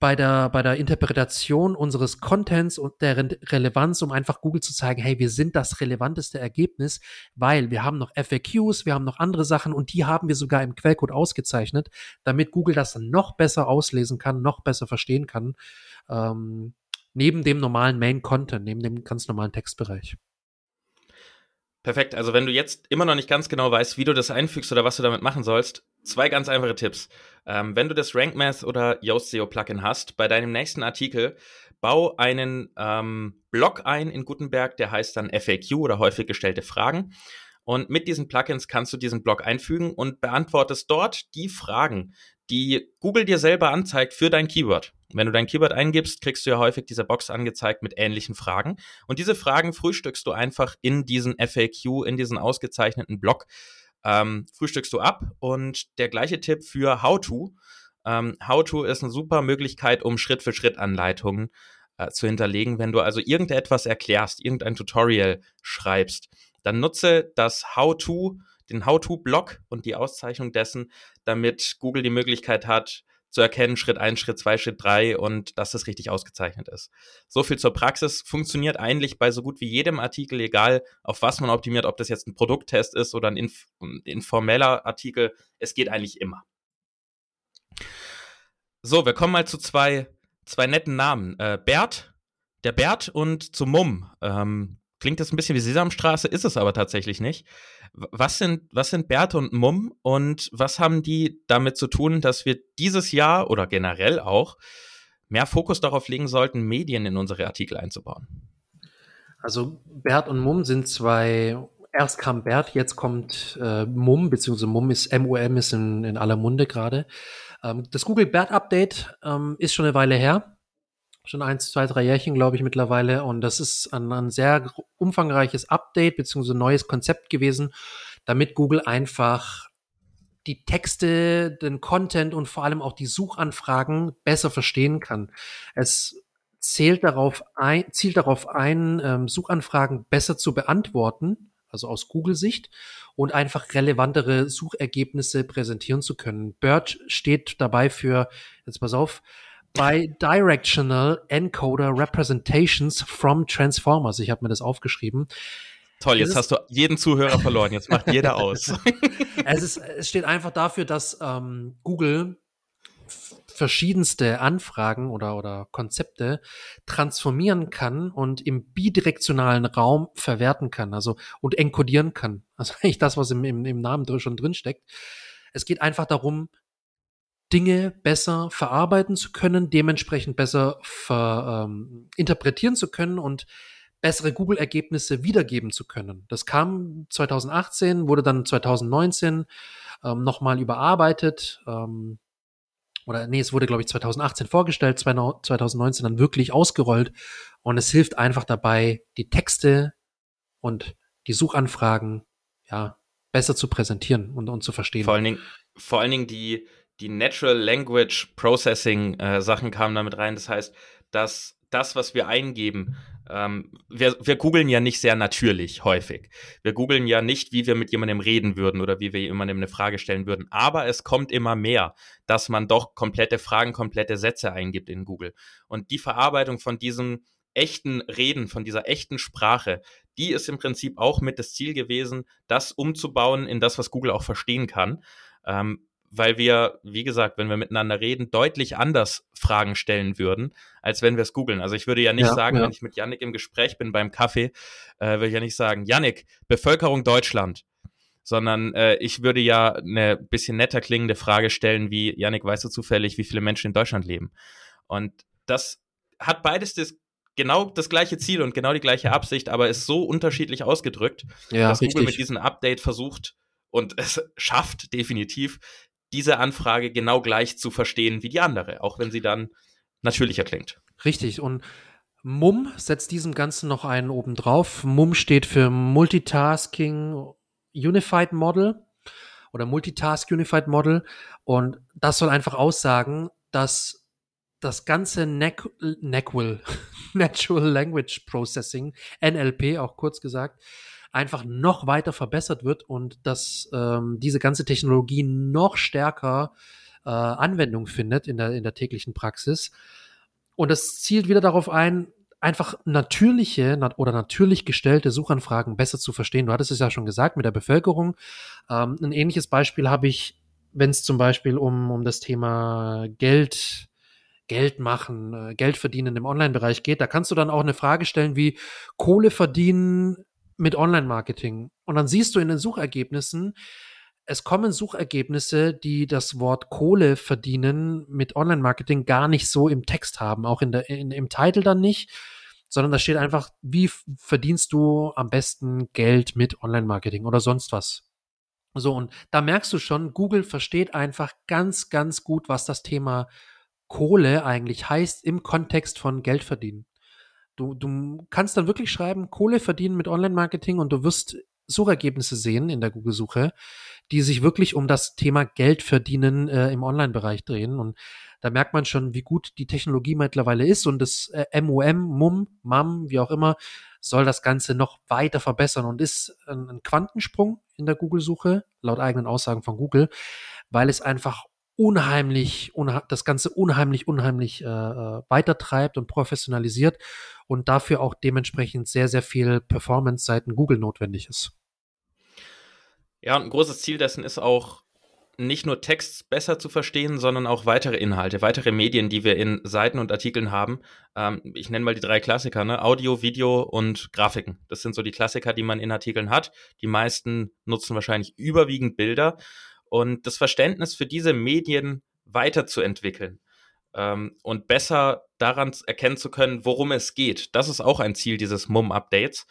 bei der, bei der Interpretation unseres Contents und deren Relevanz, um einfach Google zu zeigen, hey, wir sind das relevanteste Ergebnis, weil wir haben noch FAQs, wir haben noch andere Sachen und die haben wir sogar im Quellcode ausgezeichnet, damit Google das noch besser auslesen kann, noch besser verstehen kann, ähm, neben dem normalen Main Content, neben dem ganz normalen Textbereich. Perfekt. Also wenn du jetzt immer noch nicht ganz genau weißt, wie du das einfügst oder was du damit machen sollst, zwei ganz einfache Tipps. Ähm, wenn du das Rank Math oder Yoast SEO Plugin hast, bei deinem nächsten Artikel bau einen ähm, Block ein in Gutenberg, der heißt dann FAQ oder häufig gestellte Fragen. Und mit diesen Plugins kannst du diesen Block einfügen und beantwortest dort die Fragen, die Google dir selber anzeigt für dein Keyword. Wenn du dein Keyword eingibst, kriegst du ja häufig diese Box angezeigt mit ähnlichen Fragen. Und diese Fragen frühstückst du einfach in diesen FAQ, in diesen ausgezeichneten Blog, ähm, frühstückst du ab. Und der gleiche Tipp für How-To. Ähm, How-To ist eine super Möglichkeit, um Schritt-für-Schritt-Anleitungen äh, zu hinterlegen. Wenn du also irgendetwas erklärst, irgendein Tutorial schreibst, dann nutze das How-To, den How-To-Blog und die Auszeichnung dessen, damit Google die Möglichkeit hat, zu erkennen, Schritt 1, Schritt 2, Schritt 3 und dass das richtig ausgezeichnet ist. So viel zur Praxis. Funktioniert eigentlich bei so gut wie jedem Artikel, egal auf was man optimiert, ob das jetzt ein Produkttest ist oder ein, inf informeller Artikel. Es geht eigentlich immer. So, wir kommen mal zu zwei, zwei netten Namen. Äh, Bert, der Bert und zu Mumm. Ähm, klingt das ein bisschen wie Sesamstraße, ist es aber tatsächlich nicht. Was sind, was sind Bert und Mumm und was haben die damit zu tun, dass wir dieses Jahr oder generell auch mehr Fokus darauf legen sollten, Medien in unsere Artikel einzubauen? Also Bert und Mumm sind zwei, erst kam Bert, jetzt kommt äh, Mumm, beziehungsweise Mumm ist, MUM ist in, in aller Munde gerade. Ähm, das Google Bert Update ähm, ist schon eine Weile her schon eins, zwei, drei Jährchen, glaube ich, mittlerweile. Und das ist ein, ein sehr umfangreiches Update beziehungsweise neues Konzept gewesen, damit Google einfach die Texte, den Content und vor allem auch die Suchanfragen besser verstehen kann. Es zählt darauf ein, zielt darauf ein, ähm, Suchanfragen besser zu beantworten, also aus Google-Sicht, und einfach relevantere Suchergebnisse präsentieren zu können. BERT steht dabei für, jetzt pass auf, Bidirectional Encoder Representations from Transformers. Ich habe mir das aufgeschrieben. Toll, jetzt hast du jeden Zuhörer verloren. Jetzt macht jeder aus. es, ist, es steht einfach dafür, dass ähm, Google verschiedenste Anfragen oder, oder Konzepte transformieren kann und im bidirektionalen Raum verwerten kann, also und encodieren kann. Also eigentlich das, was im, im, im Namen schon drin steckt. Es geht einfach darum, Dinge besser verarbeiten zu können, dementsprechend besser ver, ähm, interpretieren zu können und bessere Google-Ergebnisse wiedergeben zu können. Das kam 2018, wurde dann 2019 ähm, nochmal überarbeitet. Ähm, oder nee, es wurde, glaube ich, 2018 vorgestellt, 2019 dann wirklich ausgerollt. Und es hilft einfach dabei, die Texte und die Suchanfragen ja besser zu präsentieren und, und zu verstehen. Vor allen Dingen, vor allen Dingen die, die Natural Language Processing äh, Sachen kamen damit rein. Das heißt, dass das, was wir eingeben, ähm, wir, wir googeln ja nicht sehr natürlich häufig. Wir googeln ja nicht, wie wir mit jemandem reden würden oder wie wir jemandem eine Frage stellen würden. Aber es kommt immer mehr, dass man doch komplette Fragen, komplette Sätze eingibt in Google. Und die Verarbeitung von diesem echten Reden, von dieser echten Sprache, die ist im Prinzip auch mit das Ziel gewesen, das umzubauen in das, was Google auch verstehen kann. Ähm, weil wir, wie gesagt, wenn wir miteinander reden, deutlich anders Fragen stellen würden, als wenn wir es googeln. Also ich würde ja nicht ja, sagen, ja. wenn ich mit Yannick im Gespräch bin beim Kaffee, äh, würde ich ja nicht sagen, Yannick, Bevölkerung Deutschland. Sondern äh, ich würde ja eine bisschen netter klingende Frage stellen, wie, Yannick, weißt du zufällig, wie viele Menschen in Deutschland leben? Und das hat beides das genau das gleiche Ziel und genau die gleiche Absicht, aber ist so unterschiedlich ausgedrückt, ja, dass richtig. Google mit diesem Update versucht und es schafft definitiv, diese Anfrage genau gleich zu verstehen wie die andere, auch wenn sie dann natürlicher klingt. Richtig. Und MUM setzt diesem Ganzen noch einen oben drauf. MUM steht für Multitasking Unified Model oder Multitask Unified Model. Und das soll einfach aussagen, dass das ganze NACWL, Natural Language Processing, NLP auch kurz gesagt, einfach noch weiter verbessert wird und dass ähm, diese ganze Technologie noch stärker äh, Anwendung findet in der, in der täglichen Praxis. Und das zielt wieder darauf ein, einfach natürliche oder natürlich gestellte Suchanfragen besser zu verstehen. Du hattest es ja schon gesagt mit der Bevölkerung. Ähm, ein ähnliches Beispiel habe ich, wenn es zum Beispiel um, um das Thema Geld Geld machen, äh, Geld verdienen im Online-Bereich geht, da kannst du dann auch eine Frage stellen wie Kohle verdienen mit Online-Marketing. Und dann siehst du in den Suchergebnissen, es kommen Suchergebnisse, die das Wort Kohle verdienen mit Online-Marketing gar nicht so im Text haben, auch in der, in, im Titel dann nicht, sondern da steht einfach, wie verdienst du am besten Geld mit Online-Marketing oder sonst was. So, und da merkst du schon, Google versteht einfach ganz, ganz gut, was das Thema Kohle eigentlich heißt im Kontext von Geld verdienen. Du, du kannst dann wirklich schreiben, Kohle verdienen mit Online-Marketing und du wirst Suchergebnisse sehen in der Google-Suche, die sich wirklich um das Thema Geld verdienen äh, im Online-Bereich drehen. Und da merkt man schon, wie gut die Technologie mittlerweile ist und das äh, MOM, MUM, MAM, wie auch immer, soll das Ganze noch weiter verbessern und ist ein, ein Quantensprung in der Google-Suche, laut eigenen Aussagen von Google, weil es einfach unheimlich, unha das Ganze unheimlich, unheimlich äh, äh, weitertreibt und professionalisiert und dafür auch dementsprechend sehr, sehr viel Performance seiten Google notwendig ist. Ja, und ein großes Ziel dessen ist auch, nicht nur Text besser zu verstehen, sondern auch weitere Inhalte, weitere Medien, die wir in Seiten und Artikeln haben. Ähm, ich nenne mal die drei Klassiker, ne? Audio, Video und Grafiken. Das sind so die Klassiker, die man in Artikeln hat. Die meisten nutzen wahrscheinlich überwiegend Bilder und das Verständnis für diese Medien weiterzuentwickeln ähm, und besser daran erkennen zu können, worum es geht. Das ist auch ein Ziel dieses MUM-Updates.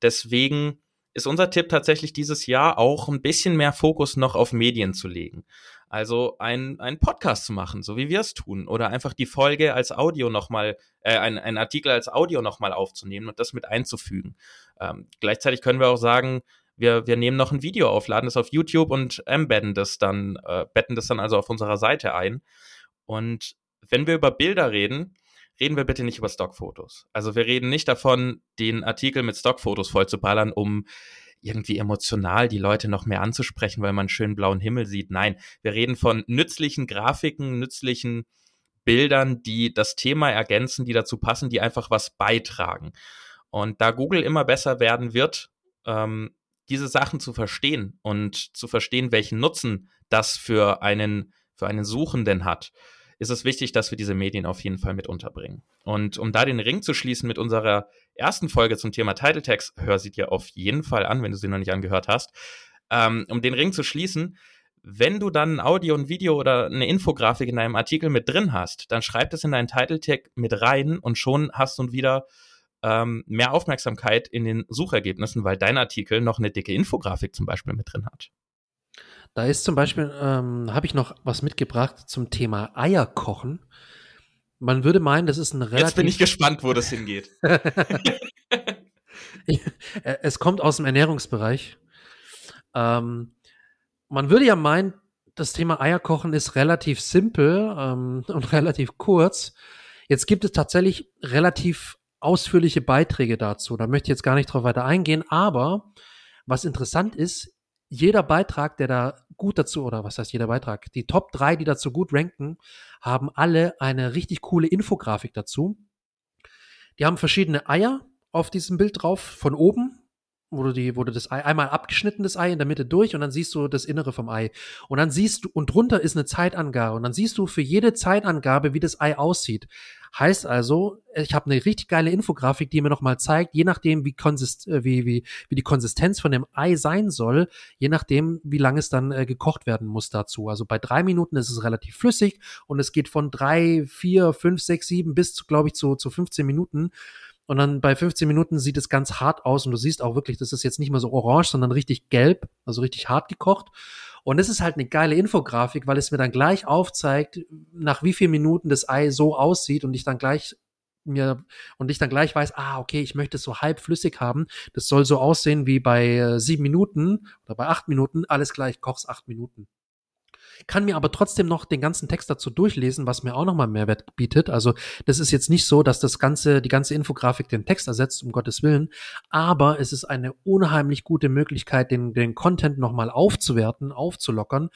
Deswegen ist unser Tipp tatsächlich dieses Jahr auch ein bisschen mehr Fokus noch auf Medien zu legen. Also ein, ein Podcast zu machen, so wie wir es tun, oder einfach die Folge als Audio nochmal, äh, ein, ein Artikel als Audio nochmal aufzunehmen und das mit einzufügen. Ähm, gleichzeitig können wir auch sagen, wir, wir nehmen noch ein Video auf, laden es auf YouTube und embedden das dann, äh, betten das dann also auf unserer Seite ein. Und wenn wir über Bilder reden, reden wir bitte nicht über Stockfotos. Also wir reden nicht davon, den Artikel mit Stockfotos vollzuballern, um irgendwie emotional die Leute noch mehr anzusprechen, weil man einen schönen blauen Himmel sieht. Nein, wir reden von nützlichen Grafiken, nützlichen Bildern, die das Thema ergänzen, die dazu passen, die einfach was beitragen. Und da Google immer besser werden wird, ähm, diese Sachen zu verstehen und zu verstehen, welchen Nutzen das für einen, für einen Suchenden hat, ist es wichtig, dass wir diese Medien auf jeden Fall mit unterbringen. Und um da den Ring zu schließen mit unserer ersten Folge zum Thema Title Tags, hör sie dir auf jeden Fall an, wenn du sie noch nicht angehört hast. Ähm, um den Ring zu schließen, wenn du dann ein Audio, ein Video oder eine Infografik in deinem Artikel mit drin hast, dann schreib das in deinen Title Tag mit rein und schon hast du wieder ähm, mehr Aufmerksamkeit in den Suchergebnissen, weil dein Artikel noch eine dicke Infografik zum Beispiel mit drin hat. Da ist zum Beispiel, ähm, habe ich noch was mitgebracht zum Thema Eierkochen. Man würde meinen, das ist ein relativ. Jetzt bin ich gespannt, wo das hingeht. es kommt aus dem Ernährungsbereich. Ähm, man würde ja meinen, das Thema Eierkochen ist relativ simpel ähm, und relativ kurz. Jetzt gibt es tatsächlich relativ ausführliche Beiträge dazu. Da möchte ich jetzt gar nicht drauf weiter eingehen, aber was interessant ist, jeder Beitrag, der da gut dazu, oder was heißt jeder Beitrag, die Top 3, die dazu gut ranken, haben alle eine richtig coole Infografik dazu, Die haben verschiedene Eier auf diesem Bild drauf, von oben, wo du die, wo du das Ei, einmal abgeschnitten das Ei in der Mitte durch und dann siehst du das Innere vom Ei. Und dann siehst du, und drunter ist eine Zeitangabe. Und dann siehst du für jede Zeitangabe, wie das Ei aussieht. Heißt also, ich habe eine richtig geile Infografik, die mir nochmal zeigt, je nachdem, wie, konsist, äh, wie, wie, wie die Konsistenz von dem Ei sein soll, je nachdem, wie lange es dann äh, gekocht werden muss dazu. Also bei drei Minuten ist es relativ flüssig und es geht von drei, vier, fünf, sechs, sieben bis, glaube ich, zu, zu 15 Minuten. Und dann bei 15 Minuten sieht es ganz hart aus und du siehst auch wirklich, das ist jetzt nicht mehr so orange, sondern richtig gelb, also richtig hart gekocht. Und es ist halt eine geile Infografik, weil es mir dann gleich aufzeigt, nach wie vielen Minuten das Ei so aussieht und ich dann gleich mir und ich dann gleich weiß, ah, okay, ich möchte es so halb flüssig haben. Das soll so aussehen wie bei äh, sieben Minuten oder bei acht Minuten. Alles gleich, koch's acht Minuten kann mir aber trotzdem noch den ganzen Text dazu durchlesen, was mir auch nochmal Mehrwert bietet. Also das ist jetzt nicht so, dass das ganze, die ganze Infografik den Text ersetzt, um Gottes Willen, aber es ist eine unheimlich gute Möglichkeit, den, den Content nochmal aufzuwerten, aufzulockern.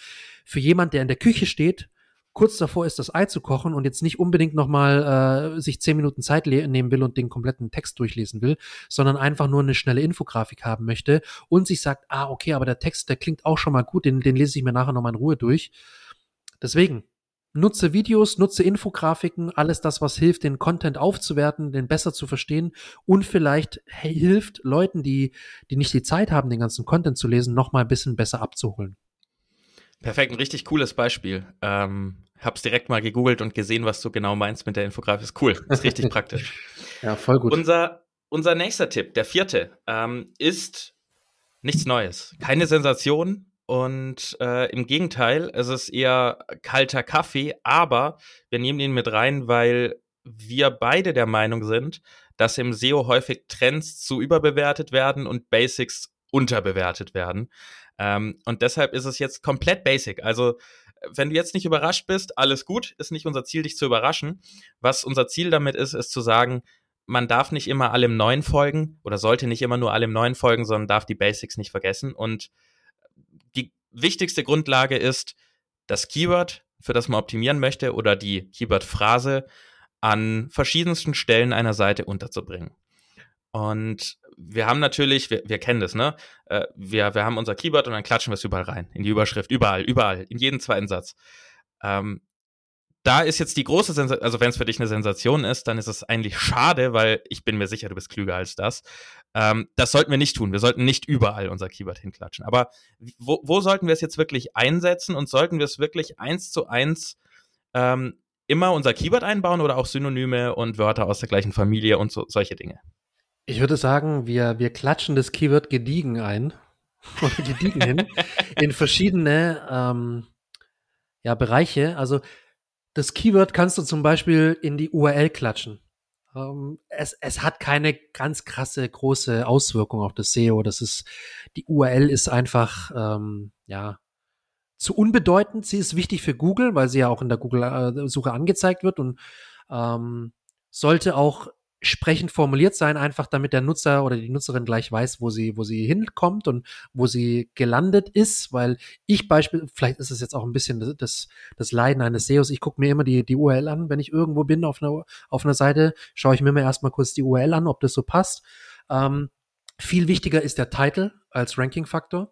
Für jemand, der in der Küche steht, kurz davor ist, das Ei zu kochen und jetzt nicht unbedingt nochmal äh, sich zehn Minuten Zeit nehmen will und den kompletten Text durchlesen will, sondern einfach nur eine schnelle Infografik haben möchte und sich sagt, ah, okay, aber der Text, der klingt auch schon mal gut, den, den lese ich mir nachher nochmal in Ruhe durch. Deswegen, nutze Videos, nutze Infografiken, alles das, was hilft, den Content aufzuwerten, den besser zu verstehen und vielleicht hilft Leuten, die, die nicht die Zeit haben, den ganzen Content zu lesen, nochmal ein bisschen besser abzuholen. Perfekt, ein richtig cooles Beispiel. Ähm, hab's direkt mal gegoogelt und gesehen, was du genau meinst mit der Infografik. Ist cool, ist richtig praktisch. Ja, voll gut. Unser, unser nächster Tipp, der vierte, ähm, ist nichts Neues. Keine Sensation und äh, im Gegenteil, es ist eher kalter Kaffee, aber wir nehmen ihn mit rein, weil wir beide der Meinung sind, dass im SEO häufig Trends zu überbewertet werden und Basics unterbewertet werden. Ähm, und deshalb ist es jetzt komplett basic. Also, wenn du jetzt nicht überrascht bist, alles gut, ist nicht unser Ziel, dich zu überraschen. Was unser Ziel damit ist, ist zu sagen, man darf nicht immer allem Neuen folgen oder sollte nicht immer nur allem Neuen folgen, sondern darf die Basics nicht vergessen. Und die wichtigste Grundlage ist, das Keyword, für das man optimieren möchte, oder die Keyword-Phrase an verschiedensten Stellen einer Seite unterzubringen. Und wir haben natürlich, wir, wir kennen das, ne? Äh, wir, wir haben unser Keyword und dann klatschen wir es überall rein. In die Überschrift, überall, überall, in jeden zweiten Satz. Ähm, da ist jetzt die große Sensation, also wenn es für dich eine Sensation ist, dann ist es eigentlich schade, weil ich bin mir sicher, du bist klüger als das. Ähm, das sollten wir nicht tun. Wir sollten nicht überall unser Keyword hinklatschen. Aber wo, wo sollten wir es jetzt wirklich einsetzen und sollten wir es wirklich eins zu eins ähm, immer unser Keyword einbauen oder auch Synonyme und Wörter aus der gleichen Familie und so, solche Dinge? Ich würde sagen, wir, wir klatschen das Keyword gediegen ein. Oder gediegen hin. In verschiedene ähm, ja, Bereiche. Also das Keyword kannst du zum Beispiel in die URL klatschen. Ähm, es, es hat keine ganz krasse große Auswirkung auf das SEO. Das ist, die URL ist einfach, ähm, ja, zu unbedeutend. Sie ist wichtig für Google, weil sie ja auch in der Google-Suche äh, angezeigt wird und ähm, sollte auch sprechend formuliert sein, einfach damit der Nutzer oder die Nutzerin gleich weiß, wo sie, wo sie hinkommt und wo sie gelandet ist, weil ich beispielsweise, vielleicht ist es jetzt auch ein bisschen das, das Leiden eines SEOs, ich gucke mir immer die, die URL an, wenn ich irgendwo bin auf einer, auf einer Seite, schaue ich mir immer erstmal kurz die URL an, ob das so passt. Ähm, viel wichtiger ist der Titel als Ranking-Faktor.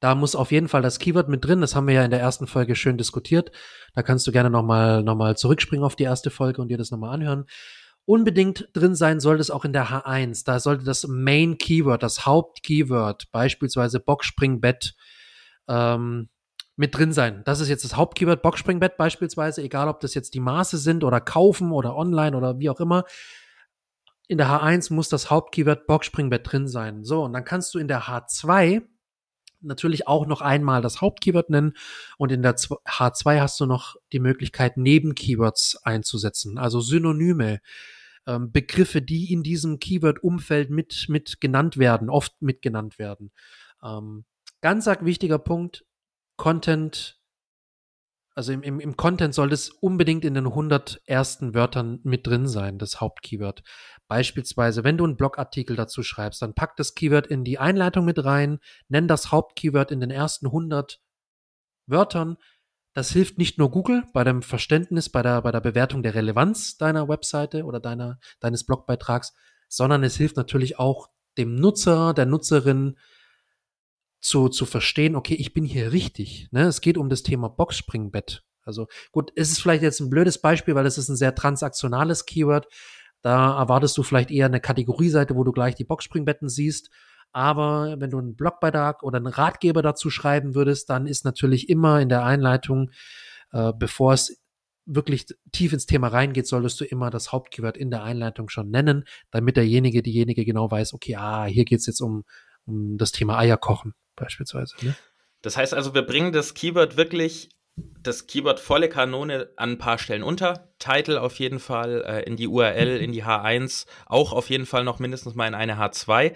Da muss auf jeden Fall das Keyword mit drin. Das haben wir ja in der ersten Folge schön diskutiert. Da kannst du gerne nochmal noch mal zurückspringen auf die erste Folge und dir das nochmal anhören unbedingt drin sein sollte es auch in der H1. Da sollte das Main Keyword, das Hauptkeyword, beispielsweise Boxspringbett, ähm, mit drin sein. Das ist jetzt das Hauptkeyword, Boxspringbett beispielsweise, egal ob das jetzt die Maße sind oder kaufen oder online oder wie auch immer. In der H1 muss das Hauptkeyword Boxspringbett drin sein. So, und dann kannst du in der H2 natürlich auch noch einmal das Hauptkeyword nennen und in der H2 hast du noch die Möglichkeit, Nebenkeywords einzusetzen, also Synonyme, ähm, Begriffe, die in diesem Keyword-Umfeld mit, mit genannt werden, oft mit genannt werden. Ähm, ganz wichtiger Punkt, Content, also im, im, im Content soll es unbedingt in den 100 ersten Wörtern mit drin sein, das Hauptkeyword. Beispielsweise, wenn du einen Blogartikel dazu schreibst, dann pack das Keyword in die Einleitung mit rein, nenn das Hauptkeyword in den ersten 100 Wörtern, das hilft nicht nur Google bei dem Verständnis, bei der, bei der Bewertung der Relevanz deiner Webseite oder deiner, deines Blogbeitrags, sondern es hilft natürlich auch dem Nutzer, der Nutzerin zu, zu verstehen, okay, ich bin hier richtig. Ne? Es geht um das Thema Boxspringbett. Also gut, es ist vielleicht jetzt ein blödes Beispiel, weil es ist ein sehr transaktionales Keyword. Da erwartest du vielleicht eher eine Kategorieseite, wo du gleich die Boxspringbetten siehst. Aber wenn du einen Blogbeitrag oder einen Ratgeber dazu schreiben würdest, dann ist natürlich immer in der Einleitung, äh, bevor es wirklich tief ins Thema reingeht, solltest du immer das Hauptkeyword in der Einleitung schon nennen, damit derjenige, diejenige genau weiß, okay, ah, hier geht's jetzt um, um das Thema Eierkochen beispielsweise. Ne? Das heißt also, wir bringen das Keyword wirklich, das Keyword volle Kanone an ein paar Stellen unter. Title auf jeden Fall, äh, in die URL, in die H1, auch auf jeden Fall noch mindestens mal in eine H2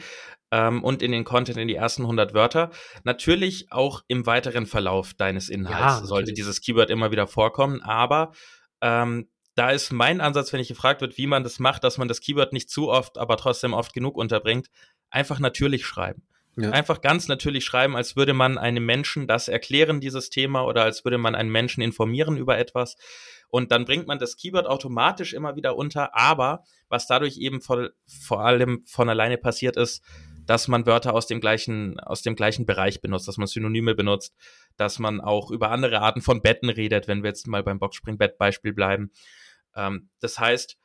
ähm, und in den Content in die ersten 100 Wörter. Natürlich auch im weiteren Verlauf deines Inhalts ja, sollte dieses Keyword immer wieder vorkommen, aber ähm, da ist mein Ansatz, wenn ich gefragt wird, wie man das macht, dass man das Keyword nicht zu oft, aber trotzdem oft genug unterbringt, einfach natürlich schreiben. Ja. Einfach ganz natürlich schreiben, als würde man einem Menschen das erklären, dieses Thema, oder als würde man einen Menschen informieren über etwas. Und dann bringt man das Keyword automatisch immer wieder unter. Aber was dadurch eben vor, vor allem von alleine passiert ist, dass man Wörter aus dem gleichen, aus dem gleichen Bereich benutzt, dass man Synonyme benutzt, dass man auch über andere Arten von Betten redet, wenn wir jetzt mal beim Boxspringbett-Beispiel bleiben. Ähm, das heißt,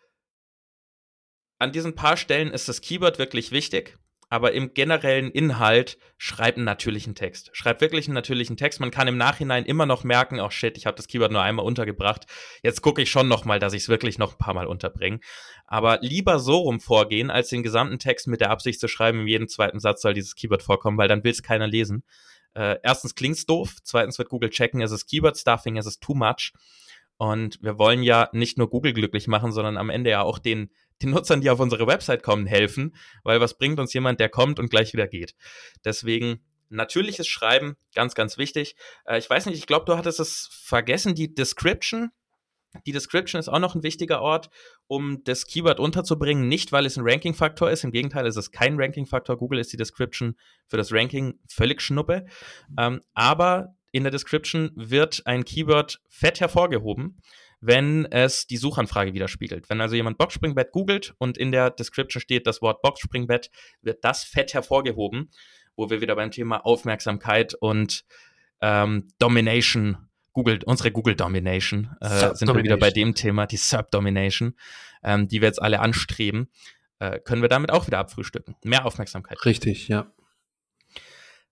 an diesen paar Stellen ist das Keyword wirklich wichtig aber im generellen Inhalt schreib einen natürlichen Text. Schreib wirklich einen natürlichen Text. Man kann im Nachhinein immer noch merken, oh shit, ich habe das Keyword nur einmal untergebracht. Jetzt gucke ich schon noch mal, dass ich es wirklich noch ein paar Mal unterbringe. Aber lieber so rum vorgehen, als den gesamten Text mit der Absicht zu schreiben, in jedem zweiten Satz soll dieses Keyword vorkommen, weil dann will es keiner lesen. Äh, erstens klingt's doof, zweitens wird Google checken, es ist Keyword Stuffing, es ist too much. Und wir wollen ja nicht nur Google glücklich machen, sondern am Ende ja auch den den Nutzern, die auf unsere Website kommen, helfen, weil was bringt uns jemand, der kommt und gleich wieder geht. Deswegen natürliches Schreiben, ganz, ganz wichtig. Äh, ich weiß nicht, ich glaube, du hattest es vergessen, die Description. Die Description ist auch noch ein wichtiger Ort, um das Keyword unterzubringen. Nicht, weil es ein Ranking-Faktor ist. Im Gegenteil, es ist kein Ranking-Faktor. Google ist die Description für das Ranking völlig schnuppe. Ähm, aber in der Description wird ein Keyword fett hervorgehoben wenn es die Suchanfrage widerspiegelt. Wenn also jemand Boxspringbett googelt und in der Description steht das Wort Boxspringbett, wird das fett hervorgehoben, wo wir wieder beim Thema Aufmerksamkeit und ähm, Domination Google, unsere Google Domination, äh, sind wir wieder bei dem Thema, die Sub-Domination, ähm, die wir jetzt alle anstreben, äh, können wir damit auch wieder abfrühstücken. Mehr Aufmerksamkeit. Richtig, ja.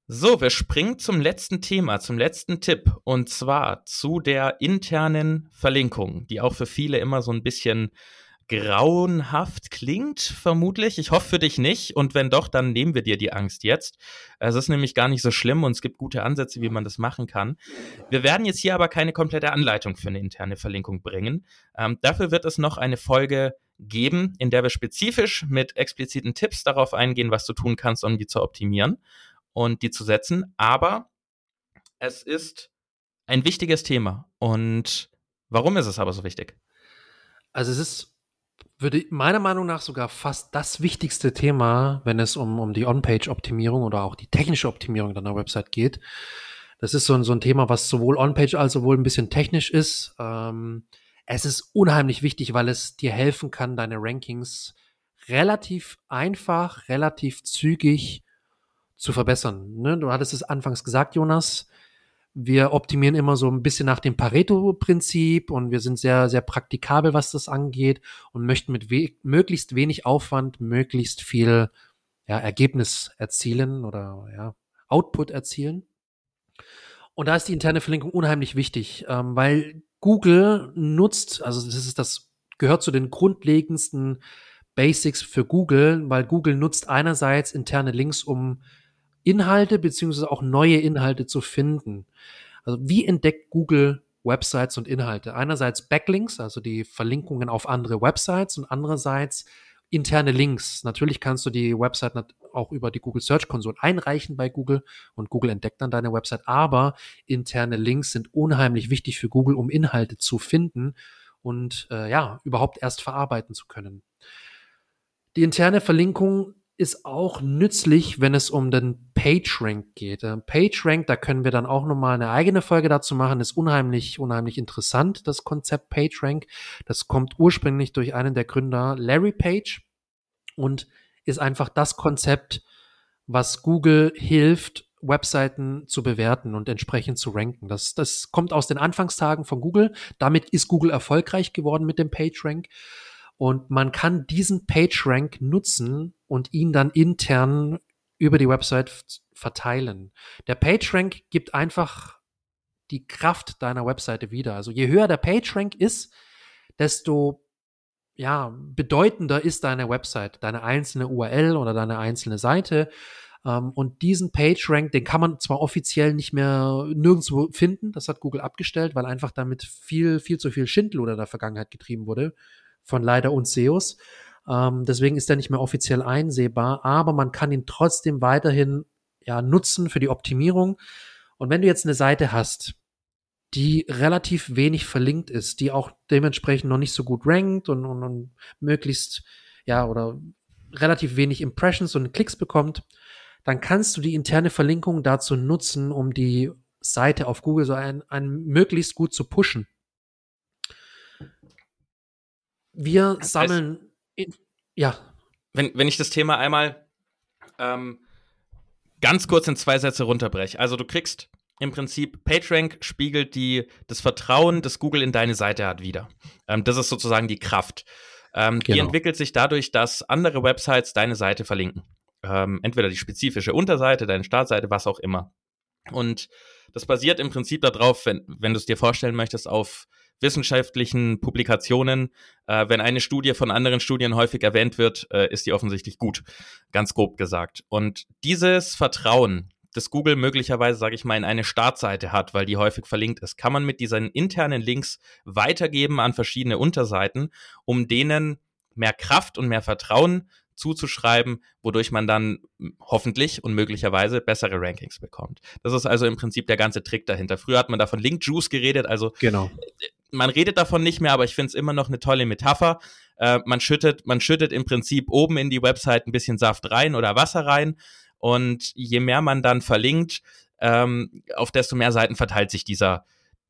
So, wir springen zum letzten Thema, zum letzten Tipp und zwar zu der internen Verlinkung, die auch für viele immer so ein bisschen grauenhaft klingt, vermutlich. Ich hoffe für dich nicht und wenn doch, dann nehmen wir dir die Angst jetzt. Es ist nämlich gar nicht so schlimm und es gibt gute Ansätze, wie man das machen kann. Wir werden jetzt hier aber keine komplette Anleitung für eine interne Verlinkung bringen. Ähm, dafür wird es noch eine Folge geben, in der wir spezifisch mit expliziten Tipps darauf eingehen, was du tun kannst, um die zu optimieren und die zu setzen. Aber es ist ein wichtiges Thema. Und warum ist es aber so wichtig? Also es ist, würde meiner Meinung nach sogar fast das wichtigste Thema, wenn es um, um die On-Page-Optimierung oder auch die technische Optimierung deiner Website geht. Das ist so ein, so ein Thema, was sowohl On-Page als sowohl ein bisschen technisch ist. Ähm, es ist unheimlich wichtig, weil es dir helfen kann, deine Rankings relativ einfach, relativ zügig zu verbessern. Ne? Du hattest es anfangs gesagt, Jonas. Wir optimieren immer so ein bisschen nach dem Pareto-Prinzip und wir sind sehr, sehr praktikabel, was das angeht und möchten mit we möglichst wenig Aufwand möglichst viel ja, Ergebnis erzielen oder ja, Output erzielen. Und da ist die interne Verlinkung unheimlich wichtig, ähm, weil Google nutzt, also das ist das gehört zu den grundlegendsten Basics für Google, weil Google nutzt einerseits interne Links, um Inhalte beziehungsweise auch neue Inhalte zu finden. Also wie entdeckt Google Websites und Inhalte? Einerseits Backlinks, also die Verlinkungen auf andere Websites und andererseits interne Links. Natürlich kannst du die Website auch über die Google Search Console einreichen bei Google und Google entdeckt dann deine Website, aber interne Links sind unheimlich wichtig für Google, um Inhalte zu finden und äh, ja, überhaupt erst verarbeiten zu können. Die interne Verlinkung ist auch nützlich, wenn es um den PageRank geht. PageRank, da können wir dann auch nochmal eine eigene Folge dazu machen, ist unheimlich, unheimlich interessant, das Konzept PageRank. Das kommt ursprünglich durch einen der Gründer, Larry Page, und ist einfach das Konzept, was Google hilft, Webseiten zu bewerten und entsprechend zu ranken. Das, das kommt aus den Anfangstagen von Google. Damit ist Google erfolgreich geworden mit dem PageRank. Und man kann diesen PageRank nutzen und ihn dann intern über die Website verteilen. Der PageRank gibt einfach die Kraft deiner Webseite wieder. Also je höher der PageRank ist, desto ja, bedeutender ist deine Website, deine einzelne URL oder deine einzelne Seite. Ähm, und diesen PageRank, den kann man zwar offiziell nicht mehr nirgendwo finden, das hat Google abgestellt, weil einfach damit viel, viel zu viel Schindluder in der Vergangenheit getrieben wurde von leider uns SEOs. Ähm, deswegen ist er nicht mehr offiziell einsehbar, aber man kann ihn trotzdem weiterhin ja, nutzen für die Optimierung. Und wenn du jetzt eine Seite hast, die relativ wenig verlinkt ist, die auch dementsprechend noch nicht so gut rankt und, und, und möglichst, ja, oder relativ wenig Impressions und Klicks bekommt, dann kannst du die interne Verlinkung dazu nutzen, um die Seite auf Google so ein, ein möglichst gut zu pushen. Wir sammeln, in, ja. Wenn, wenn ich das Thema einmal ähm, ganz kurz in zwei Sätze runterbreche. Also du kriegst im Prinzip, PageRank spiegelt die, das Vertrauen, das Google in deine Seite hat, wieder. Ähm, das ist sozusagen die Kraft. Ähm, genau. Die entwickelt sich dadurch, dass andere Websites deine Seite verlinken. Ähm, entweder die spezifische Unterseite, deine Startseite, was auch immer. Und das basiert im Prinzip darauf, wenn, wenn du es dir vorstellen möchtest, auf wissenschaftlichen Publikationen, äh, wenn eine Studie von anderen Studien häufig erwähnt wird, äh, ist die offensichtlich gut, ganz grob gesagt. Und dieses Vertrauen, das Google möglicherweise, sage ich mal, in eine Startseite hat, weil die häufig verlinkt ist, kann man mit diesen internen Links weitergeben an verschiedene Unterseiten, um denen mehr Kraft und mehr Vertrauen zuzuschreiben, wodurch man dann hoffentlich und möglicherweise bessere Rankings bekommt. Das ist also im Prinzip der ganze Trick dahinter. Früher hat man da von Link Juice geredet, also genau. Man redet davon nicht mehr, aber ich finde es immer noch eine tolle Metapher. Äh, man schüttet, man schüttet im Prinzip oben in die Website ein bisschen Saft rein oder Wasser rein und je mehr man dann verlinkt, ähm, auf desto mehr Seiten verteilt sich dieser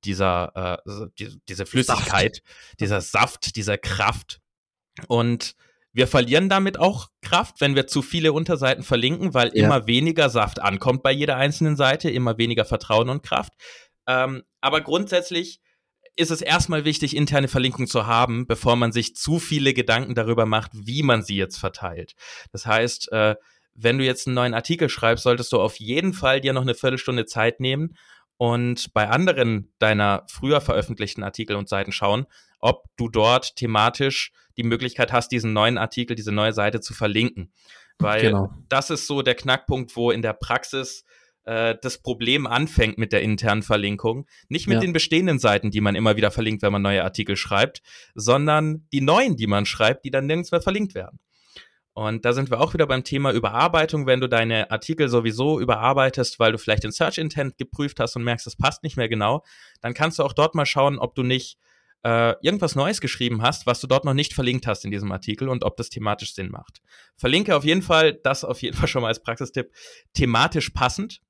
dieser äh, die, diese Flüssigkeit, Saft. dieser Saft, dieser Kraft und wir verlieren damit auch Kraft, wenn wir zu viele Unterseiten verlinken, weil ja. immer weniger Saft ankommt bei jeder einzelnen Seite, immer weniger Vertrauen und Kraft. Ähm, aber grundsätzlich ist es erstmal wichtig, interne Verlinkung zu haben, bevor man sich zu viele Gedanken darüber macht, wie man sie jetzt verteilt. Das heißt, äh, wenn du jetzt einen neuen Artikel schreibst, solltest du auf jeden Fall dir noch eine Viertelstunde Zeit nehmen und bei anderen deiner früher veröffentlichten Artikel und Seiten schauen, ob du dort thematisch die Möglichkeit hast, diesen neuen Artikel, diese neue Seite zu verlinken. Weil genau. das ist so der Knackpunkt, wo in der Praxis äh, das Problem anfängt mit der internen Verlinkung. Nicht mit ja. den bestehenden Seiten, die man immer wieder verlinkt, wenn man neue Artikel schreibt, sondern die neuen, die man schreibt, die dann nirgends mehr verlinkt werden. Und da sind wir auch wieder beim Thema Überarbeitung. Wenn du deine Artikel sowieso überarbeitest, weil du vielleicht den Search Intent geprüft hast und merkst, es passt nicht mehr genau, dann kannst du auch dort mal schauen, ob du nicht äh, irgendwas Neues geschrieben hast, was du dort noch nicht verlinkt hast in diesem Artikel und ob das thematisch Sinn macht. Verlinke auf jeden Fall, das auf jeden Fall schon mal als Praxistipp, thematisch passend.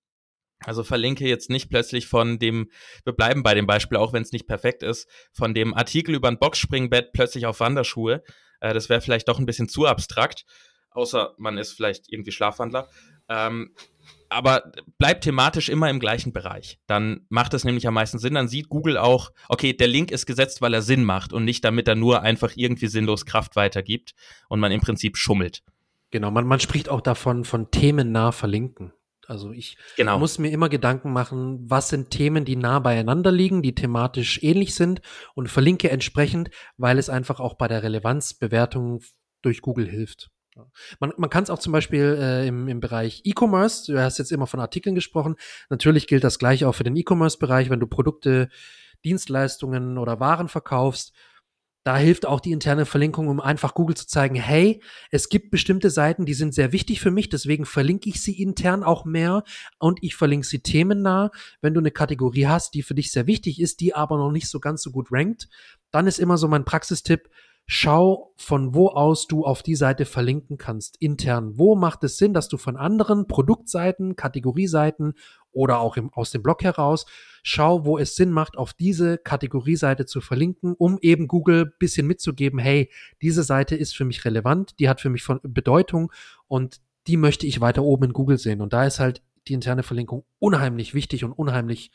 Also verlinke jetzt nicht plötzlich von dem, wir bleiben bei dem Beispiel, auch wenn es nicht perfekt ist, von dem Artikel über ein Boxspringbett plötzlich auf Wanderschuhe. Äh, das wäre vielleicht doch ein bisschen zu abstrakt, außer man ist vielleicht irgendwie Schlafwandler. Ähm, aber bleibt thematisch immer im gleichen Bereich. Dann macht es nämlich am meisten Sinn. Dann sieht Google auch, okay, der Link ist gesetzt, weil er Sinn macht und nicht damit er nur einfach irgendwie sinnlos Kraft weitergibt und man im Prinzip schummelt. Genau, man, man spricht auch davon, von themennah verlinken. Also ich genau. muss mir immer Gedanken machen, was sind Themen, die nah beieinander liegen, die thematisch ähnlich sind und verlinke entsprechend, weil es einfach auch bei der Relevanzbewertung durch Google hilft. Man, man kann es auch zum Beispiel äh, im, im Bereich E-Commerce, du hast jetzt immer von Artikeln gesprochen, natürlich gilt das gleiche auch für den E-Commerce-Bereich, wenn du Produkte, Dienstleistungen oder Waren verkaufst, da hilft auch die interne Verlinkung, um einfach Google zu zeigen, hey, es gibt bestimmte Seiten, die sind sehr wichtig für mich, deswegen verlinke ich sie intern auch mehr und ich verlinke sie themennah. Wenn du eine Kategorie hast, die für dich sehr wichtig ist, die aber noch nicht so ganz so gut rankt, dann ist immer so mein Praxistipp, schau, von wo aus du auf die Seite verlinken kannst, intern. Wo macht es Sinn, dass du von anderen Produktseiten, Kategorieseiten oder auch im, aus dem Blog heraus, schau, wo es Sinn macht, auf diese Kategorieseite zu verlinken, um eben Google bisschen mitzugeben, hey, diese Seite ist für mich relevant, die hat für mich von Bedeutung und die möchte ich weiter oben in Google sehen. Und da ist halt die interne Verlinkung unheimlich wichtig und unheimlich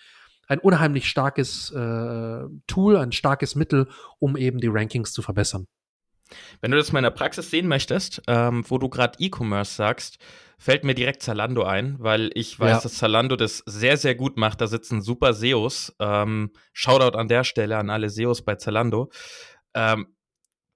ein unheimlich starkes äh, Tool, ein starkes Mittel, um eben die Rankings zu verbessern. Wenn du das mal in der Praxis sehen möchtest, ähm, wo du gerade E-Commerce sagst, fällt mir direkt Zalando ein, weil ich weiß, ja. dass Zalando das sehr, sehr gut macht. Da sitzen super SEOs. Ähm, Shoutout an der Stelle an alle SEOs bei Zalando. Ähm,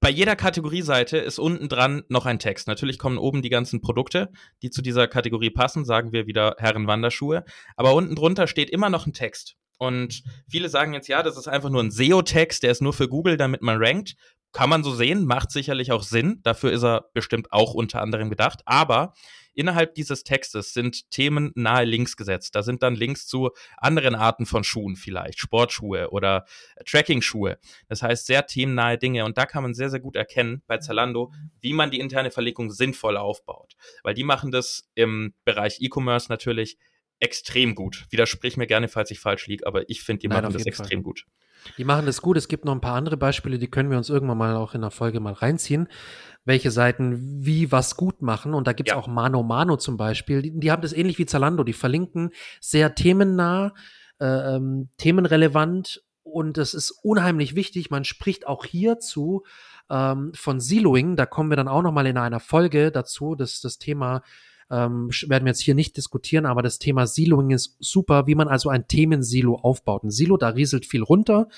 bei jeder Kategorieseite ist unten dran noch ein Text. Natürlich kommen oben die ganzen Produkte, die zu dieser Kategorie passen, sagen wir wieder Herrenwanderschuhe. Aber unten drunter steht immer noch ein Text. Und viele sagen jetzt, ja, das ist einfach nur ein SEO-Text, der ist nur für Google, damit man rankt. Kann man so sehen, macht sicherlich auch Sinn. Dafür ist er bestimmt auch unter anderem gedacht. Aber innerhalb dieses Textes sind Themen nahe Links gesetzt. Da sind dann Links zu anderen Arten von Schuhen vielleicht, Sportschuhe oder Tracking-Schuhe. Das heißt, sehr themennahe Dinge. Und da kann man sehr, sehr gut erkennen bei Zalando, wie man die interne Verlinkung sinnvoll aufbaut. Weil die machen das im Bereich E-Commerce natürlich extrem gut. Widersprich mir gerne, falls ich falsch liege, aber ich finde, die Nein, machen das extrem Fall. gut. Die machen das gut. Es gibt noch ein paar andere Beispiele, die können wir uns irgendwann mal auch in der Folge mal reinziehen, welche Seiten wie was gut machen. Und da gibt's ja. auch Mano Mano zum Beispiel. Die, die, haben das ähnlich wie Zalando. Die verlinken sehr themennah, äh, ähm, themenrelevant und das ist unheimlich wichtig. Man spricht auch hierzu ähm, von Siloing. Da kommen wir dann auch noch mal in einer Folge dazu, dass das Thema ähm, werden wir jetzt hier nicht diskutieren, aber das Thema Siloing ist super, wie man also ein Themensilo aufbaut. Ein Silo, da rieselt viel runter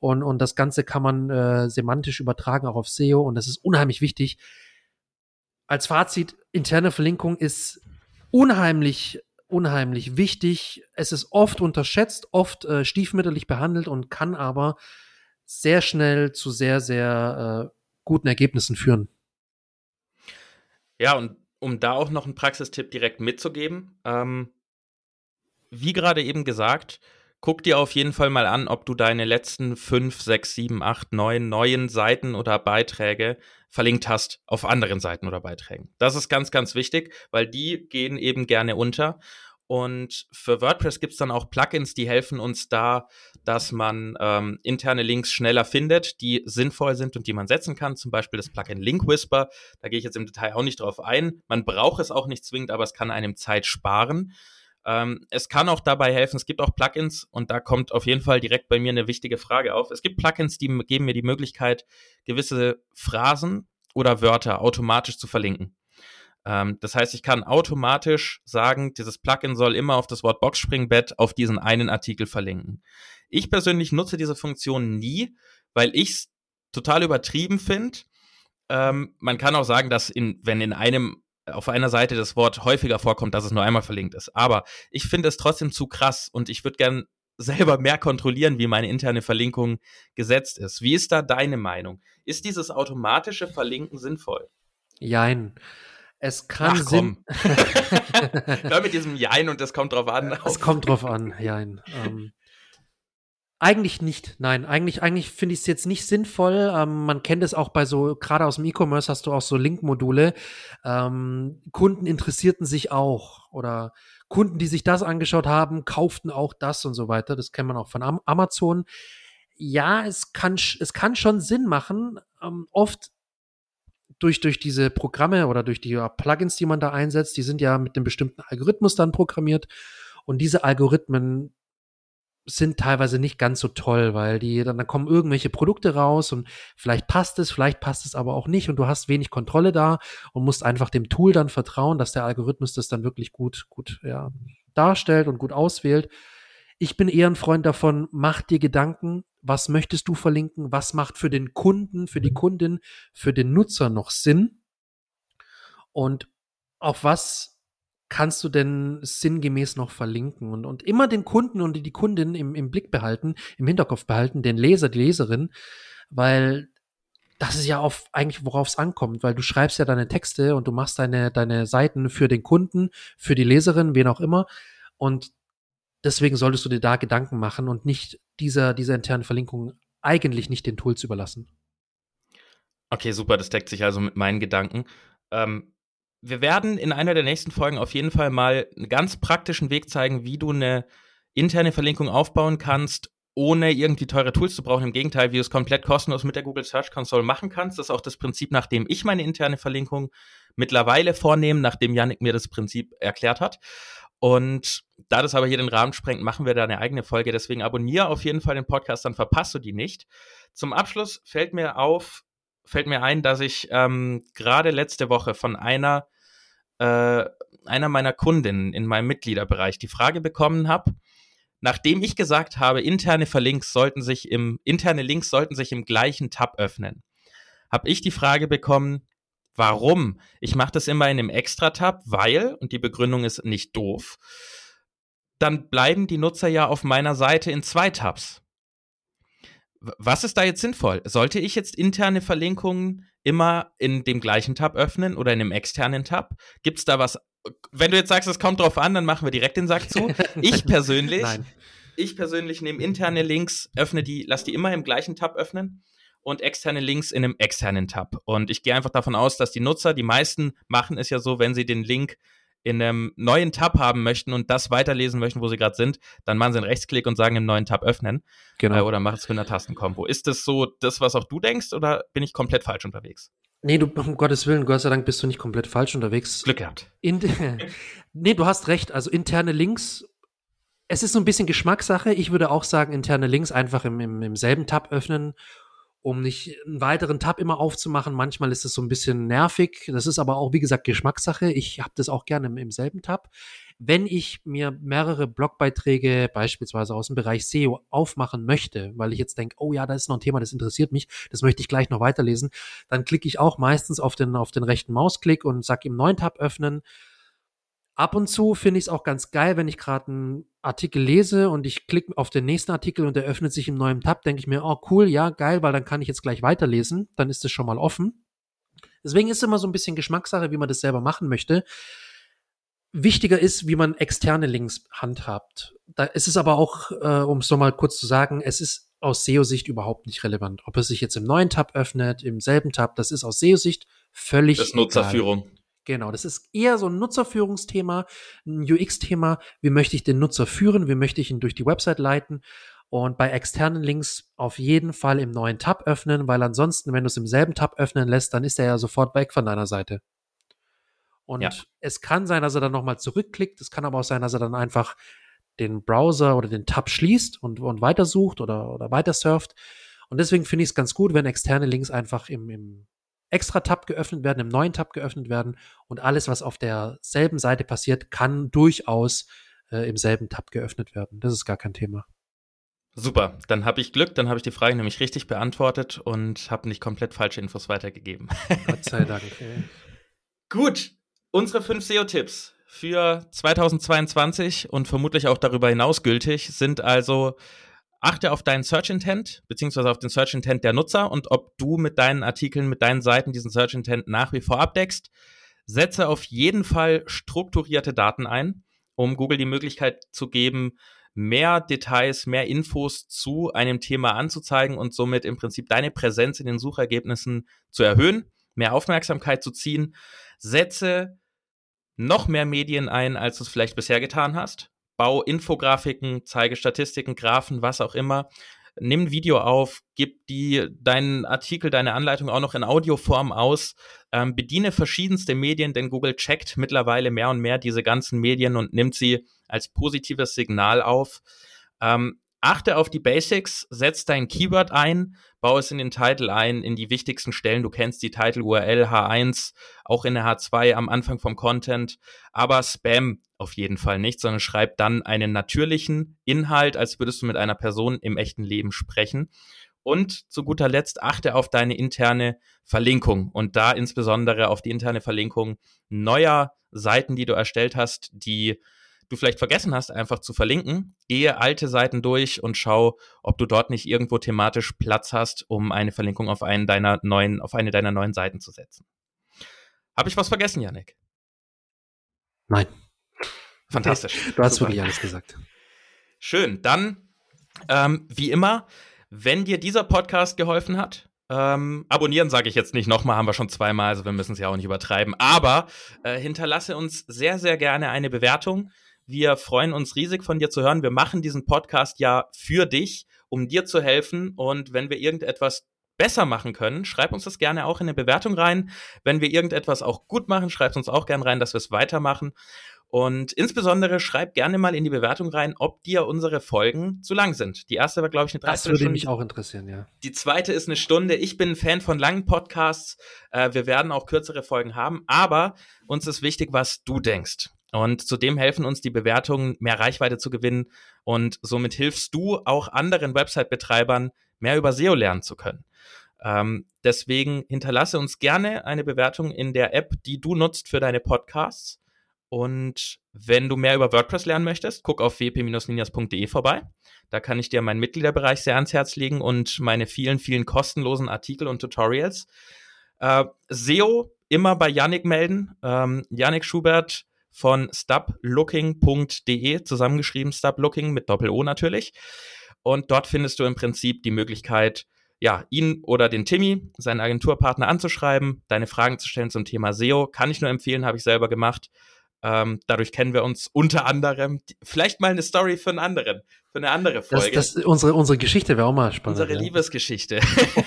und, und das Ganze kann man äh, semantisch übertragen, auch auf SEO und das ist unheimlich wichtig. Als Fazit, interne Verlinkung ist unheimlich unheimlich wichtig. Es ist oft unterschätzt, oft äh, stiefmütterlich behandelt und kann aber sehr schnell zu sehr, sehr äh, guten Ergebnissen führen. Ja, und um da auch noch einen Praxistipp direkt mitzugeben, ähm, wie gerade eben gesagt, guck dir auf jeden Fall mal an, ob du deine letzten fünf, sechs, sieben, acht, neun neuen Seiten oder Beiträge verlinkt hast auf anderen Seiten oder Beiträgen. Das ist ganz, ganz wichtig, weil die gehen eben gerne unter. Und für WordPress gibt es dann auch Plugins, die helfen uns da, dass man ähm, interne Links schneller findet, die sinnvoll sind und die man setzen kann. Zum Beispiel das Plugin Link Whisper. Da gehe ich jetzt im Detail auch nicht drauf ein. Man braucht es auch nicht zwingend, aber es kann einem Zeit sparen. Ähm, es kann auch dabei helfen, es gibt auch Plugins und da kommt auf jeden Fall direkt bei mir eine wichtige Frage auf. Es gibt Plugins, die geben mir die Möglichkeit, gewisse Phrasen oder Wörter automatisch zu verlinken. Ähm, das heißt, ich kann automatisch sagen, dieses Plugin soll immer auf das Wort Boxspringbett auf diesen einen Artikel verlinken. Ich persönlich nutze diese Funktion nie, weil ich es total übertrieben finde. Ähm, man kann auch sagen, dass in, wenn in einem auf einer Seite das Wort häufiger vorkommt, dass es nur einmal verlinkt ist. Aber ich finde es trotzdem zu krass und ich würde gern selber mehr kontrollieren, wie meine interne Verlinkung gesetzt ist. Wie ist da deine Meinung? Ist dieses automatische Verlinken sinnvoll? Jein. Es kann Ach, Sinn. Hör mit diesem Jein und das kommt drauf an. Es kommt drauf an, Jein. Ähm, eigentlich nicht, nein. Eigentlich, eigentlich finde ich es jetzt nicht sinnvoll. Ähm, man kennt es auch bei so, gerade aus dem E-Commerce hast du auch so Link-Module. Ähm, Kunden interessierten sich auch oder Kunden, die sich das angeschaut haben, kauften auch das und so weiter. Das kennt man auch von Am Amazon. Ja, es kann, es kann schon Sinn machen. Ähm, oft durch, durch diese Programme oder durch die Plugins, die man da einsetzt, die sind ja mit einem bestimmten Algorithmus dann programmiert. Und diese Algorithmen sind teilweise nicht ganz so toll, weil die dann, dann kommen irgendwelche Produkte raus und vielleicht passt es, vielleicht passt es aber auch nicht und du hast wenig Kontrolle da und musst einfach dem Tool dann vertrauen, dass der Algorithmus das dann wirklich gut, gut ja, darstellt und gut auswählt. Ich bin eher ein Freund davon, mach dir Gedanken, was möchtest du verlinken, was macht für den Kunden, für die Kundin, für den Nutzer noch Sinn? Und auf was kannst du denn sinngemäß noch verlinken? Und, und immer den Kunden und die Kundin im, im Blick behalten, im Hinterkopf behalten, den Leser, die Leserin, weil das ist ja auf eigentlich worauf es ankommt, weil du schreibst ja deine Texte und du machst deine deine Seiten für den Kunden, für die Leserin, wen auch immer. Und Deswegen solltest du dir da Gedanken machen und nicht dieser, dieser internen Verlinkung eigentlich nicht den Tools überlassen. Okay, super, das deckt sich also mit meinen Gedanken. Ähm, wir werden in einer der nächsten Folgen auf jeden Fall mal einen ganz praktischen Weg zeigen, wie du eine interne Verlinkung aufbauen kannst, ohne irgendwie teure Tools zu brauchen. Im Gegenteil, wie du es komplett kostenlos mit der Google Search Console machen kannst. Das ist auch das Prinzip, nach dem ich meine interne Verlinkung mittlerweile vornehme, nachdem Yannick mir das Prinzip erklärt hat. Und da das aber hier den Rahmen sprengt, machen wir da eine eigene Folge. Deswegen abonniere auf jeden Fall den Podcast, dann verpasst du die nicht. Zum Abschluss fällt mir auf, fällt mir ein, dass ich ähm, gerade letzte Woche von einer äh, einer meiner Kundinnen in meinem Mitgliederbereich die Frage bekommen habe, nachdem ich gesagt habe, interne Verlinks sollten sich im interne Links sollten sich im gleichen Tab öffnen, habe ich die Frage bekommen, warum? Ich mache das immer in einem Extra-Tab, weil und die Begründung ist nicht doof. Dann bleiben die Nutzer ja auf meiner Seite in zwei Tabs. Was ist da jetzt sinnvoll? Sollte ich jetzt interne Verlinkungen immer in dem gleichen Tab öffnen oder in einem externen Tab? Gibt es da was? Wenn du jetzt sagst, es kommt drauf an, dann machen wir direkt den Sack zu. Ich persönlich, Nein. ich persönlich nehme interne Links, öffne die, lass die immer im gleichen Tab öffnen und externe Links in einem externen Tab. Und ich gehe einfach davon aus, dass die Nutzer, die meisten machen es ja so, wenn sie den Link in einem neuen Tab haben möchten und das weiterlesen möchten, wo sie gerade sind, dann machen sie einen Rechtsklick und sagen im neuen Tab öffnen. Genau. Äh, oder machen es mit einer Tastenkombo. Ist das so das, was auch du denkst, oder bin ich komplett falsch unterwegs? Nee, du, um Gottes Willen, Gott sei Dank bist du nicht komplett falsch unterwegs. Glück gehabt. In, nee, du hast recht. Also interne Links, es ist so ein bisschen Geschmackssache. Ich würde auch sagen, interne Links einfach im, im, im selben Tab öffnen um nicht einen weiteren Tab immer aufzumachen. Manchmal ist es so ein bisschen nervig. Das ist aber auch, wie gesagt, Geschmackssache. Ich habe das auch gerne im, im, selben Tab. Wenn ich mir mehrere Blogbeiträge beispielsweise aus dem Bereich SEO aufmachen möchte, weil ich jetzt denke, oh ja, da ist noch ein Thema, das interessiert mich, das möchte ich gleich noch weiterlesen, dann klicke ich auch meistens auf den, auf den rechten Mausklick und sage im neuen Tab öffnen Ab und zu finde ich es auch ganz geil, wenn ich gerade einen Artikel lese und ich klicke auf den nächsten Artikel und der öffnet sich im neuen Tab, denke ich mir, oh cool, ja, geil, weil dann kann ich jetzt gleich weiterlesen, dann ist es schon mal offen. Deswegen ist es immer so ein bisschen Geschmackssache, wie man das selber machen möchte. Wichtiger ist, wie man externe Links handhabt. Da ist es aber auch, äh, um es nochmal kurz zu sagen, es ist aus SEO-Sicht überhaupt nicht relevant. Ob es sich jetzt im neuen Tab öffnet, im selben Tab, das ist aus SEO-Sicht völlig. Das ist Nutzerführung. Egal. Genau, das ist eher so ein Nutzerführungsthema, ein UX-Thema. Wie möchte ich den Nutzer führen? Wie möchte ich ihn durch die Website leiten? Und bei externen Links auf jeden Fall im neuen Tab öffnen, weil ansonsten, wenn du es im selben Tab öffnen lässt, dann ist er ja sofort weg von deiner Seite. Und ja. es kann sein, dass er dann nochmal zurückklickt. Es kann aber auch sein, dass er dann einfach den Browser oder den Tab schließt und, und weitersucht oder, oder weiter surft. Und deswegen finde ich es ganz gut, wenn externe Links einfach im, im extra Tab geöffnet werden, im neuen Tab geöffnet werden und alles, was auf derselben Seite passiert, kann durchaus äh, im selben Tab geöffnet werden. Das ist gar kein Thema. Super, dann habe ich Glück, dann habe ich die Frage nämlich richtig beantwortet und habe nicht komplett falsche Infos weitergegeben. Gott sei Dank. Gut, unsere fünf SEO-Tipps für 2022 und vermutlich auch darüber hinaus gültig sind also achte auf deinen Search Intent, beziehungsweise auf den Search Intent der Nutzer und ob du mit deinen Artikeln, mit deinen Seiten diesen Search Intent nach wie vor abdeckst. Setze auf jeden Fall strukturierte Daten ein, um Google die Möglichkeit zu geben, mehr Details, mehr Infos zu einem Thema anzuzeigen und somit im Prinzip deine Präsenz in den Suchergebnissen zu erhöhen, mehr Aufmerksamkeit zu ziehen. Setze noch mehr Medien ein, als du es vielleicht bisher getan hast bau Infografiken, zeige Statistiken, Graphen, was auch immer. Nimm ein Video auf, gib die, deinen Artikel, deine Anleitung auch noch in Audioform aus, ähm, bediene verschiedenste Medien, denn Google checkt mittlerweile mehr und mehr diese ganzen Medien und nimmt sie als positives Signal auf. Ähm, achte auf die Basics, setz dein Keyword ein, baue es in den Titel ein, in die wichtigsten Stellen. Du kennst die Titel URL H1, auch in der H2 am Anfang vom Content, aber Spam auf jeden Fall nicht, sondern schreib dann einen natürlichen Inhalt, als würdest du mit einer Person im echten Leben sprechen. Und zu guter Letzt achte auf deine interne Verlinkung und da insbesondere auf die interne Verlinkung neuer Seiten, die du erstellt hast, die du vielleicht vergessen hast, einfach zu verlinken, gehe alte Seiten durch und schau, ob du dort nicht irgendwo thematisch Platz hast, um eine Verlinkung auf einen deiner neuen, auf eine deiner neuen Seiten zu setzen. Habe ich was vergessen, Janik? Nein. Fantastisch. Du hast Super. wirklich alles gesagt. Schön. Dann, ähm, wie immer, wenn dir dieser Podcast geholfen hat, Ähm, abonnieren sage ich jetzt nicht nochmal, haben wir schon zweimal, also wir müssen es ja auch nicht übertreiben. Aber äh, hinterlasse uns sehr, sehr gerne eine Bewertung. Wir freuen uns riesig von dir zu hören. Wir machen diesen Podcast ja für dich, um dir zu helfen. Und wenn wir irgendetwas besser machen können, schreib uns das gerne auch in eine Bewertung rein. Wenn wir irgendetwas auch gut machen, schreibt uns auch gerne rein, dass wir es weitermachen. Und insbesondere schreib gerne mal in die Bewertung rein, ob dir unsere Folgen zu lang sind. Die erste war, glaube ich, eine Dreiviertelstunde. Das würde mich auch interessieren, ja. Die zweite ist eine Stunde. Ich bin ein Fan von langen Podcasts. Äh, wir werden auch kürzere Folgen haben, aber uns ist wichtig, was du denkst. Und zudem helfen uns die Bewertungen, mehr Reichweite zu gewinnen. Und somit hilfst du auch anderen Website-Betreibern, mehr über SEO lernen zu können. Ähm, deswegen hinterlasse uns gerne eine Bewertung in der App, die du nutzt für deine Podcasts. Und wenn du mehr über WordPress lernen möchtest, guck auf wp-ninjas.de vorbei. Da kann ich dir meinen Mitgliederbereich sehr ans Herz legen und meine vielen, vielen kostenlosen Artikel und Tutorials. Äh, SEO immer bei Yannick melden. Ähm, Yannick Schubert von stoplooking.de, zusammengeschrieben stoplooking mit Doppel-O natürlich. Und dort findest du im Prinzip die Möglichkeit, ja, ihn oder den Timmy, seinen Agenturpartner anzuschreiben, deine Fragen zu stellen zum Thema SEO. Kann ich nur empfehlen, habe ich selber gemacht. Ähm, dadurch kennen wir uns unter anderem. Vielleicht mal eine Story für einen anderen, für eine andere Folge. Das, das, unsere, unsere Geschichte wäre auch mal spannend. Unsere ja. Liebesgeschichte.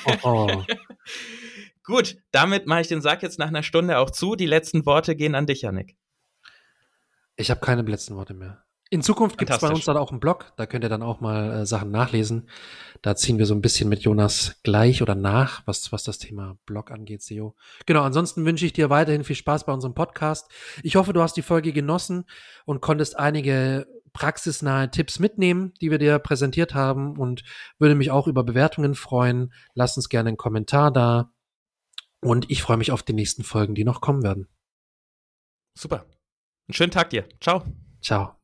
Oh, oh, oh. Gut, damit mache ich den Sack jetzt nach einer Stunde auch zu. Die letzten Worte gehen an dich, Janik. Ich habe keine letzten Worte mehr. In Zukunft gibt es bei uns dann auch einen Blog, da könnt ihr dann auch mal äh, Sachen nachlesen. Da ziehen wir so ein bisschen mit Jonas gleich oder nach, was, was das Thema Blog angeht, SEO. Genau, ansonsten wünsche ich dir weiterhin viel Spaß bei unserem Podcast. Ich hoffe, du hast die Folge genossen und konntest einige praxisnahe Tipps mitnehmen, die wir dir präsentiert haben und würde mich auch über Bewertungen freuen. Lass uns gerne einen Kommentar da und ich freue mich auf die nächsten Folgen, die noch kommen werden. Super. Einen schönen Tag dir. Ciao. Ciao.